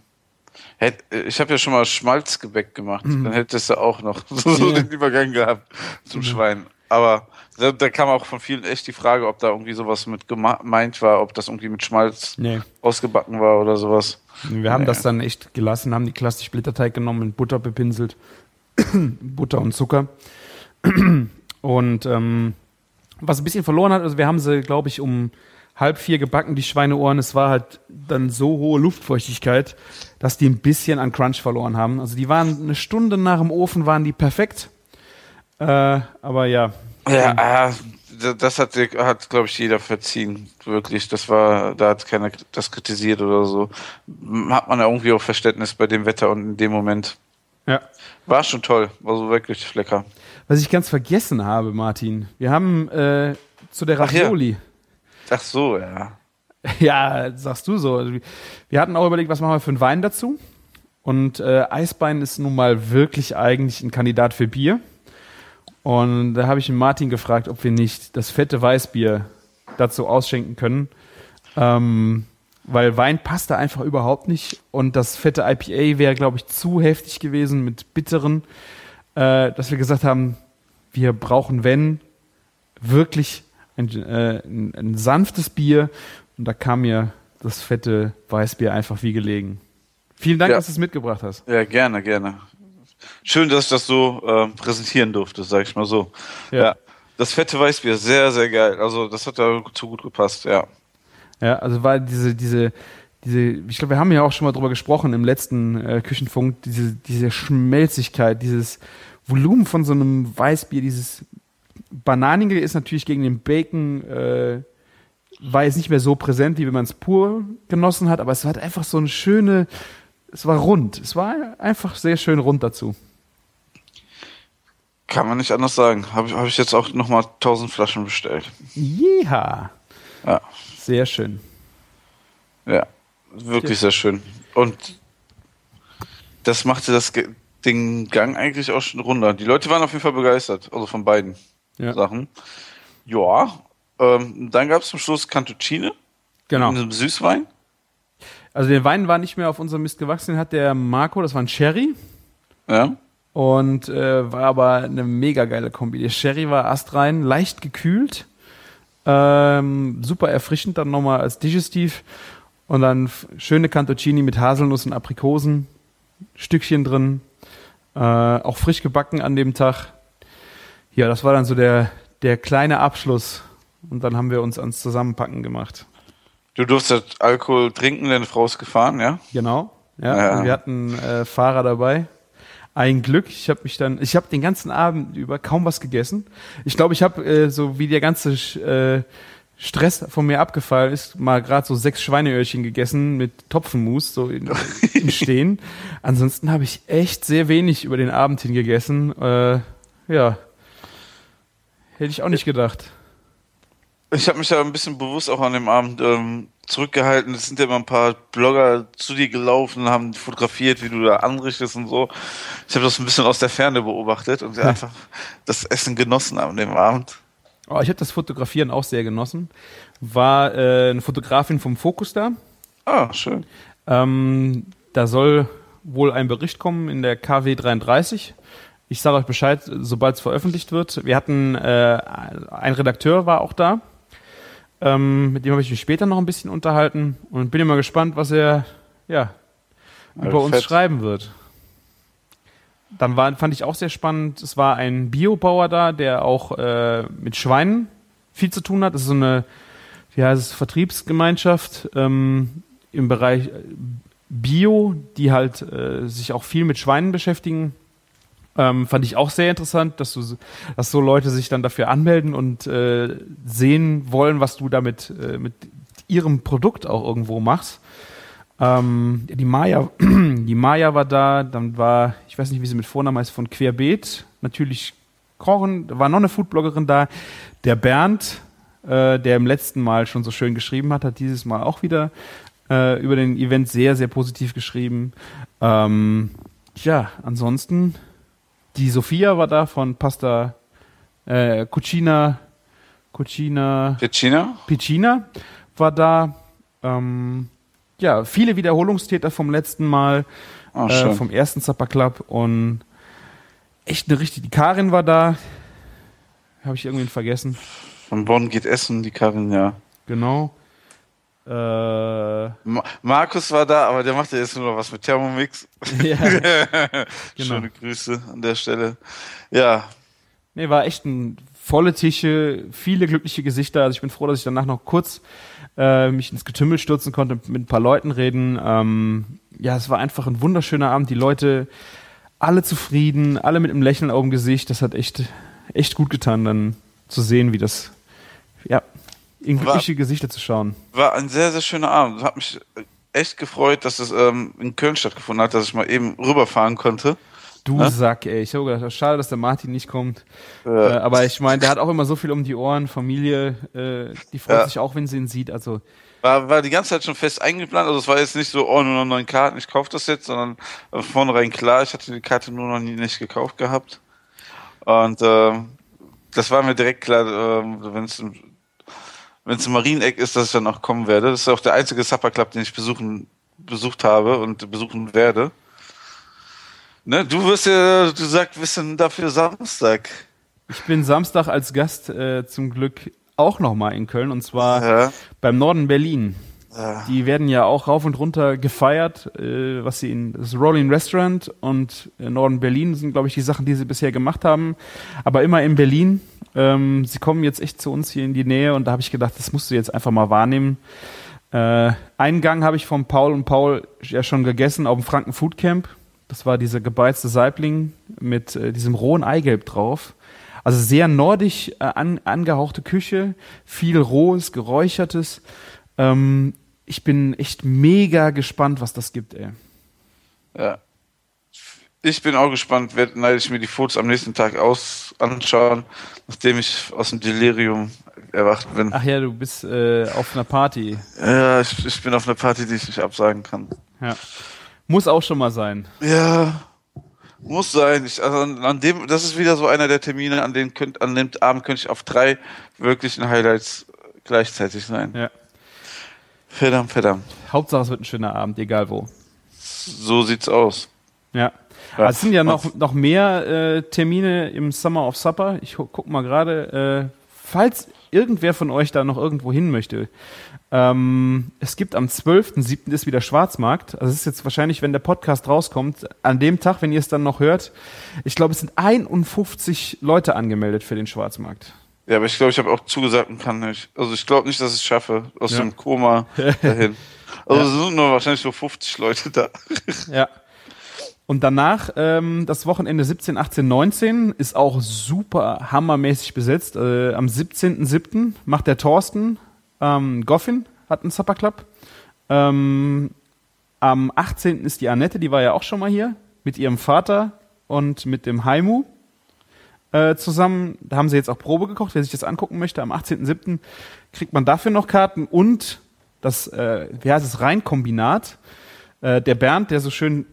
hätt, ich habe ja schon mal Schmalzgebäck gemacht. Dann hättest du auch noch so, so Mhm. Den Übergang gehabt zum Schwein. Aber da, da kam auch von vielen echt die Frage, ob da irgendwie sowas mit gemeint war, ob das irgendwie mit Schmalz nee. ausgebacken war oder sowas. Wir haben Nee. das dann echt gelassen, haben die klassisch Blätterteig genommen, mit Butter bepinselt. Butter und Zucker. und ähm, was ein bisschen verloren hat, also wir haben sie, glaube ich, um halb vier gebacken, die Schweineohren. Es war halt dann so hohe Luftfeuchtigkeit, dass die ein bisschen an Crunch verloren haben. Also die waren eine Stunde nach dem Ofen, waren die perfekt. Äh, aber ja. Ja, d- das hat, hat glaube ich, jeder verziehen. Wirklich. Das war, da hat keiner das kritisiert oder so. Hat man ja irgendwie auch Verständnis bei dem Wetter und in dem Moment. ja. War schon toll. War so wirklich lecker. Was ich ganz vergessen habe, Martin. Wir haben äh, zu der Ach ja. Ach so, ja. Ja, sagst du so. Wir hatten auch überlegt, was machen wir für einen Wein dazu. Und äh, Eisbein ist nun mal wirklich eigentlich ein Kandidat für Bier. Und da habe ich Martin gefragt, ob wir nicht das fette Weißbier dazu ausschenken können. Ähm, weil Wein passt da einfach überhaupt nicht. Und das fette IPA wäre, glaube ich, zu heftig gewesen mit bitteren, äh, dass wir gesagt haben, wir brauchen, wenn, wirklich ein, äh, ein, ein sanftes Bier. Und da kam mir das fette Weißbier einfach wie gelegen. Vielen Dank, Ja. dass du es mitgebracht hast. Ja, gerne, gerne. Schön, dass ich das so ähm, präsentieren durfte, sag ich mal so. Ja. Ja. Das fette Weißbier, sehr, sehr geil. Also, das hat da zu gut gepasst, ja. Ja, also war diese, diese, diese, ich glaube, wir haben ja auch schon mal drüber gesprochen im letzten äh, Küchenfunk, diese, diese Schmelzigkeit, dieses Volumen von so einem Weißbier, dieses Bananige ist natürlich gegen den Bacon äh, war jetzt nicht mehr so präsent, wie wenn man es pur genossen hat, aber es hat einfach so eine schöne, es war rund. Es war einfach sehr schön rund dazu. Kann man nicht anders sagen. Habe ich, hab ich jetzt auch nochmal 1000 Flaschen bestellt. Jeha. Ja. Sehr schön. Ja, wirklich sehr schön. Und das machte das, den Gang eigentlich auch schon runter. Die Leute waren auf jeden Fall begeistert, also von beiden Ja. Sachen. Ja, ähm, dann gab es zum Schluss Cantuccine Genau. in einem Süßwein. Also der Wein war nicht mehr auf unserem Mist gewachsen, den hat der Marco, das war ein Sherry. Ja. Und äh, war aber eine mega geile Kombi. Der Sherry war astrein, leicht gekühlt, ähm, super erfrischend dann nochmal als Digestiv und dann schöne Cantoncini mit Haselnuss und Aprikosen, Stückchen drin, äh, auch frisch gebacken an dem Tag. Ja, das war dann so der, der kleine Abschluss und dann haben wir uns ans Zusammenpacken gemacht. Du durftest Alkohol trinken, deine Frau ist gefahren, ja? Genau. Ja, Ja. Wir hatten äh, Fahrer dabei. Ein Glück. Ich habe mich dann, ich habe den ganzen Abend über kaum was gegessen. Ich glaube, ich habe äh, so wie der ganze äh, Stress von mir abgefallen ist, mal gerade so sechs Schweineöhrchen gegessen mit Topfenmus so in, im Stehen. Ansonsten habe ich echt sehr wenig über den Abend hin gegessen. Äh, ja, hätte ich auch nicht gedacht. Ich habe mich da ein bisschen bewusst auch an dem Abend ähm, zurückgehalten. Es sind ja immer ein paar Blogger zu dir gelaufen, haben fotografiert, wie du da anrichtest und so. Ich habe das ein bisschen aus der Ferne beobachtet und einfach das Essen genossen an dem Abend. Oh, ich habe das Fotografieren auch sehr genossen. War äh, eine Fotografin vom Fokus da. Ah, schön. Ähm, da soll wohl ein Bericht kommen in der KW 33. Ich sage euch Bescheid, sobald es veröffentlicht wird. Wir hatten äh, ein Redakteur war auch da. Ähm, mit dem habe ich mich später noch ein bisschen unterhalten und bin immer gespannt, was er ja Also über uns schreiben wird. Dann war, fand ich auch sehr spannend. Es war ein Biobauer da, der auch äh, mit Schweinen viel zu tun hat. Das ist so eine, wie heißt es, Vertriebsgemeinschaft ähm, im Bereich Bio, die halt äh, sich auch viel mit Schweinen beschäftigen. Ähm, fand ich auch sehr interessant, dass du, so- dass so Leute sich dann dafür anmelden und äh, sehen wollen, was du damit äh, mit ihrem Produkt auch irgendwo machst. Ähm, die Maya, die Maya war da, dann war, ich weiß nicht, wie sie mit Vornamen heißt, von Querbeet, natürlich Kochen, da war noch eine Foodbloggerin da. Der Bernd, äh, der im letzten Mal schon so schön geschrieben hat, hat dieses Mal auch wieder äh, über den Event sehr, sehr positiv geschrieben. Ähm, ja, ansonsten, die Sophia war da von Pasta äh, Cucina, Cucina Piccina? Piccina war da. Ähm, ja, viele Wiederholungstäter vom letzten Mal, Ah, äh, vom ersten Zapper Club und echt eine richtige, die Karin war da. Habe ich irgendwen vergessen. Von Bonn geht Essen, die Karin, ja. Genau. Äh, Ma Markus war da, aber der macht ja jetzt nur noch was mit Thermomix. ja. Genau. Schöne Grüße an der Stelle. Ja, Nee, war echt ein volle Tische, viele glückliche Gesichter. Also ich bin froh, dass ich danach noch kurz äh, mich ins Getümmel stürzen konnte, mit ein paar Leuten reden. Ähm, ja, es war einfach ein wunderschöner Abend. Die Leute alle zufrieden, alle mit einem Lächeln auf dem Gesicht. Das hat echt, echt gut getan, dann zu sehen, wie das, ja, in War- glückliche Gesichter zu schauen. war ein sehr, sehr schöner Abend. Hat mich echt gefreut, dass es ähm, in Köln stattgefunden hat, dass ich mal eben rüberfahren konnte. Du Ja? Sack, ey. Ich habe gedacht, schade, dass der Martin nicht kommt. Äh, Äh, aber ich meine, der hat auch immer so viel um die Ohren, Familie, äh, die freut Ja. sich auch, wenn sie ihn sieht. Also war, war die ganze Zeit schon fest eingeplant. Also es war jetzt nicht so, oh, nur noch neun Karten, ich kaufe das jetzt, sondern von vornherein klar, ich hatte die Karte nur noch nie nicht gekauft gehabt. Und ähm, das war mir direkt klar, ähm, wenn es wenn es ein Marieneck ist, dass ich dann auch kommen werde. Das ist auch der einzige Supper Club, den ich besuchen, besucht habe und besuchen werde. Ne, du wirst ja, du sagst, wir sind dafür Samstag. Ich bin Samstag als Gast äh, zum Glück auch nochmal in Köln und zwar Ja. beim Norden Berlin. Ja. Die werden ja auch rauf und runter gefeiert, äh, was sie in das Rolling Restaurant und äh, Norden Berlin sind, glaube ich, die Sachen, die sie bisher gemacht haben. Aber immer in Berlin. Ähm, sie kommen jetzt echt zu uns hier in die Nähe und da habe ich gedacht, das musst du jetzt einfach mal wahrnehmen. Äh, einen Gang habe ich von Paul und Paul ja schon gegessen auf dem Franken Food Camp. Das war dieser gebeizte Saibling mit äh, diesem rohen Eigelb drauf. Also sehr nordisch äh, an, angehauchte Küche, viel rohes, geräuchertes. Ähm, ich bin echt mega gespannt, was das gibt, ey. Ja. Ich bin auch gespannt, werde ich mir die Fotos am nächsten Tag aus anschauen, nachdem ich aus dem Delirium erwacht bin. Ach ja, du bist äh, auf einer Party. Ja, ich, ich bin auf einer Party, die ich nicht absagen kann. Ja. Muss auch schon mal sein. Ja, muss sein. Ich, also an, an dem, das ist wieder so einer der Termine, an dem könnt, an dem Abend könnte ich auf drei wirklichen Highlights gleichzeitig sein. Ja. Verdammt, verdammt. Hauptsache es wird ein schöner Abend, egal wo. So sieht's aus. Ja. Ja. Also es sind ja noch, noch mehr äh, Termine im Summer of Supper. Ich gu- guck mal gerade, äh, falls irgendwer von euch da noch irgendwo hin möchte. Ähm, es gibt am 12.07. ist wieder Schwarzmarkt. Also es ist jetzt wahrscheinlich, wenn der Podcast rauskommt, an dem Tag, wenn ihr es dann noch hört. Ich glaube, es sind 51 Leute angemeldet für den Schwarzmarkt. Ja, aber ich glaube, ich habe auch zugesagt und kann nicht. Also ich glaube nicht, dass ich es schaffe, aus Ja. dem Koma dahin. Also es sind nur wahrscheinlich so 50 Leute da. Ja. Und danach, ähm, das Wochenende 17, 18, 19 ist auch super hammermäßig besetzt. Äh, am 17.07. macht der Thorsten ähm, Goffin, hat einen Supper Club. Ähm, am 18. ist die Annette, die war ja auch schon mal hier, mit ihrem Vater und mit dem Haimu äh, zusammen. Da haben sie jetzt auch Probe gekocht, wer sich das angucken möchte. Am 18.07. kriegt man dafür noch Karten und das, äh, wie heißt es, Rheinkombinat. Äh, der Bernd, der so schön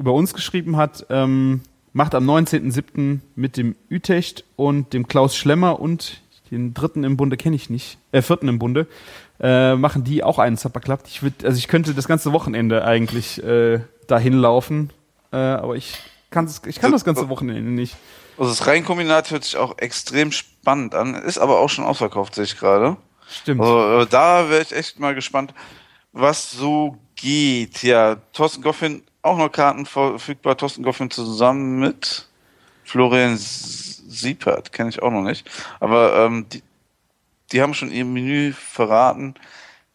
über uns geschrieben hat, ähm, macht am 19.07. mit dem Utecht und dem Klaus Schlemmer und den dritten im Bunde kenne ich nicht, äh, vierten im Bunde, äh, machen die auch einen Supper Club. Ich würd, also ich könnte das ganze Wochenende eigentlich äh, dahin laufen, äh, aber ich kann das, ich kann das ganze Wochenende nicht. Also das Rheinkombinat hört sich auch extrem spannend an, ist aber auch schon ausverkauft, sehe ich gerade. Stimmt. Also äh, da wäre ich echt mal gespannt, was so geht. Ja, Thorsten Goffin, auch noch Karten verfügbar. Thorsten Goffin zusammen mit Florian Siepert, kenne ich auch noch nicht. Aber ähm, die, die haben schon ihr Menü verraten.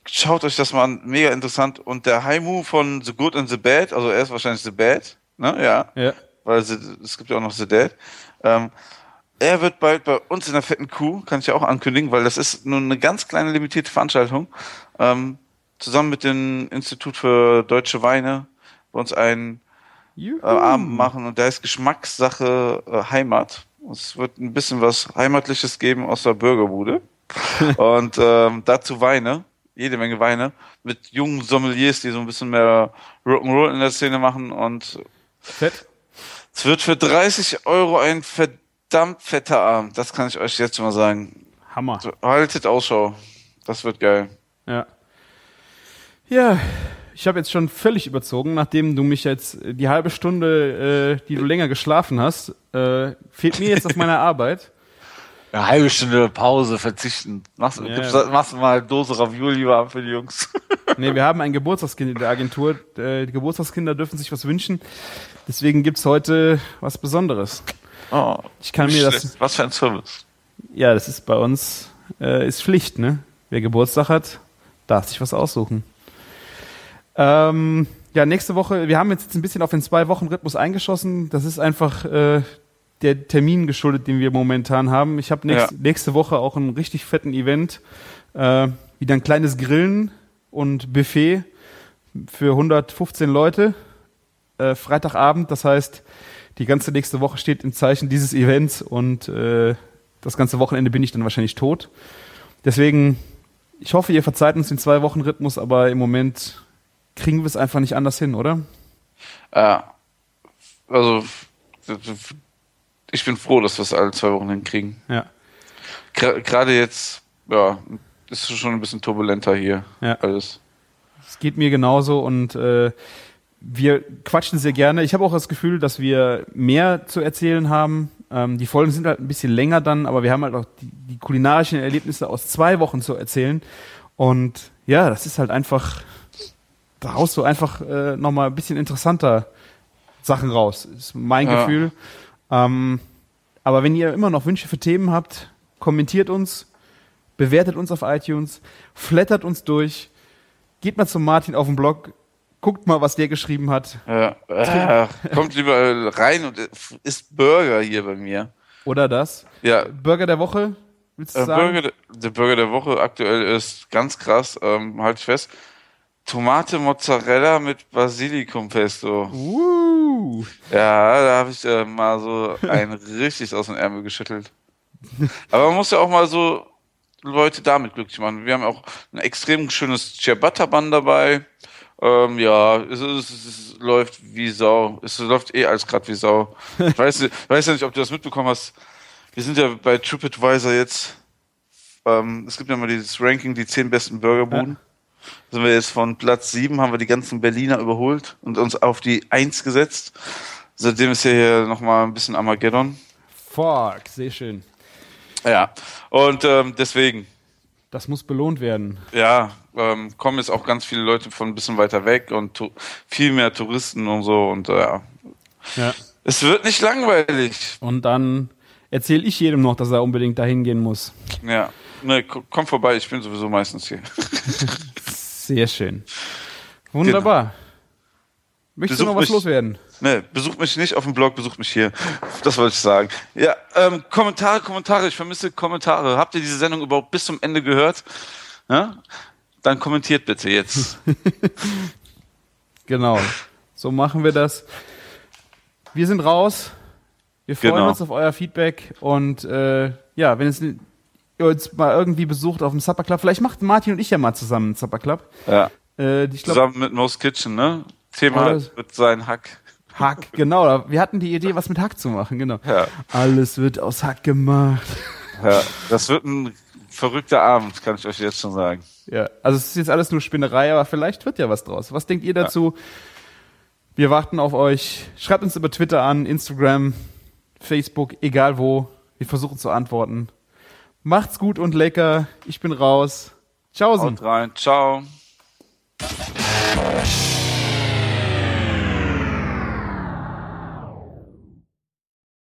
Schaut euch das mal an, mega interessant. Und der Haimu von The Good and the Bad, also er ist wahrscheinlich The Bad, ne? Ja Ja. weil es gibt ja auch noch The Dead. Ähm, er wird bald bei uns in der fetten Kuh, kann ich ja auch ankündigen, weil das ist nur eine ganz kleine limitierte Veranstaltung. Ähm, zusammen mit dem Institut für deutsche Weine bei uns einen Juhu. äh, Abend machen und der heißt Geschmackssache äh, Heimat. Es wird ein bisschen was Heimatliches geben aus der Bürgerbude. und ähm, dazu Weine, jede Menge Weine, mit jungen Sommeliers, die so ein bisschen mehr Rock'n'Roll in der Szene machen und Fett. es wird für 30 Euro ein verdammt fetter Abend. Das kann ich euch jetzt mal sagen. Hammer. So, Haltet Ausschau. Das wird geil. Ja. Ja, ich habe jetzt schon völlig überzogen, nachdem du mich jetzt äh, die halbe Stunde, äh, die du länger geschlafen hast, äh, fehlt mir jetzt auf meiner Arbeit. Eine halbe Stunde Pause verzichten. Machst, Ja. gibst, machst du mal eine Dose Ravioli warm für die Jungs. Nee, wir haben ein Geburtstagskind in der Agentur. Äh, die Geburtstagskinder dürfen sich was wünschen. Deswegen gibt's heute was Besonderes. Oh, Ich kann mir das. Was für ein Service. Ja, das ist bei uns äh, ist Pflicht, ne? Wer Geburtstag hat, darf sich was aussuchen. Ähm, ja, nächste Woche, wir haben jetzt ein bisschen auf den Zwei-Wochen-Rhythmus eingeschossen. Das ist einfach äh, der Termin geschuldet, den wir momentan haben. Ich habe nächst, Ja. nächste Woche auch einen richtig fetten Event. Äh, wieder ein kleines Grillen und Buffet für 115 Leute. Äh, Freitagabend, das heißt, die ganze nächste Woche steht im Zeichen dieses Events und äh, das ganze Wochenende bin ich dann wahrscheinlich tot. Deswegen, ich hoffe, ihr verzeiht uns den Zwei-Wochen-Rhythmus, aber im Moment kriegen wir es einfach nicht anders hin, oder? Ja. Also, ich bin froh, dass wir es alle zwei Wochen hinkriegen. Ja. Gerade jetzt, ja, ist es schon ein bisschen turbulenter hier. Ja. Alles. Es geht mir genauso und äh, wir quatschen sehr gerne. Ich habe auch das Gefühl, dass wir mehr zu erzählen haben. Ähm, die Folgen sind halt ein bisschen länger dann, aber wir haben halt auch die, die kulinarischen Erlebnisse aus zwei Wochen zu erzählen. Und ja, das ist halt einfach, da haust du einfach äh, nochmal ein bisschen interessanter Sachen raus. Ist mein Ja. Gefühl. Ähm, aber wenn ihr immer noch Wünsche für Themen habt, kommentiert uns, bewertet uns auf iTunes, flattert uns durch, geht mal zum Martin auf den Blog, guckt mal, was der geschrieben hat. Ja, äh, kommt lieber rein und isst Burger hier bei mir. Oder das? Ja, Burger der Woche? Willst du äh, sagen? Burger, der- Burger der Woche aktuell ist ganz krass, ähm, halte ich fest. Tomate Mozzarella mit Basilikum Pesto. Uh. Ja, da habe ich äh, mal so ein richtig aus dem Ärmel geschüttelt. Aber man muss ja auch mal so Leute damit glücklich machen. Wir haben auch ein extrem schönes Ciabatta-Band dabei. Ähm, ja, es, es, es läuft wie Sau. Es läuft eh alles gerade wie Sau. Ich weiß, ich weiß ja nicht, ob du das mitbekommen hast. Wir sind ja bei TripAdvisor jetzt. Ähm, es gibt ja mal dieses Ranking, die zehn besten Burgerbuden. Sind wir jetzt von Platz 7, haben wir die ganzen Berliner überholt und uns auf die 1 gesetzt. Seitdem ist ja hier nochmal ein bisschen Armageddon. Fuck, sehr schön. Ja, und ähm, deswegen, Das muss belohnt werden. ja, ähm, kommen jetzt auch ganz viele Leute von ein bisschen weiter weg und viel mehr Touristen und so und äh, ja. Es wird nicht langweilig. Und dann erzähle ich jedem noch, dass er unbedingt dahin gehen muss. Ja, ne, ko- komm vorbei, ich bin sowieso meistens hier. Sehr schön. Wunderbar. Möchtest du Besuch noch was mich. loswerden? Ne, besucht mich nicht auf dem Blog, besucht mich hier. Das wollte ich sagen. Ja, ähm, Kommentare, Kommentare, ich vermisse Kommentare. Habt ihr diese Sendung überhaupt bis zum Ende gehört? Ja? Dann kommentiert bitte jetzt. Genau. So machen wir das. Wir sind raus. Wir freuen Genau. uns auf euer Feedback und äh, ja, wenn es uns mal irgendwie besucht auf dem Supper Club, vielleicht macht Martin und ich ja mal zusammen einen Supper Club. Ja. Äh, ich glaube, Zusammen mit Mo's Kitchen, ne? Thema Alles. wird sein Hack. Hack, genau. Wir hatten die Idee, was mit Hack zu machen, genau. Ja. Alles wird aus Hack gemacht. Ja, das wird ein verrückter Abend, kann ich euch jetzt schon sagen. Ja, also es ist jetzt alles nur Spinnerei, aber vielleicht wird ja was draus. Was denkt ihr dazu? Wir warten auf euch. Schreibt uns über Twitter an, Instagram, Facebook, egal wo. Wir versuchen zu antworten. Macht's gut und lecker. Ich bin raus. Tschaußen. Haut rein, ciao.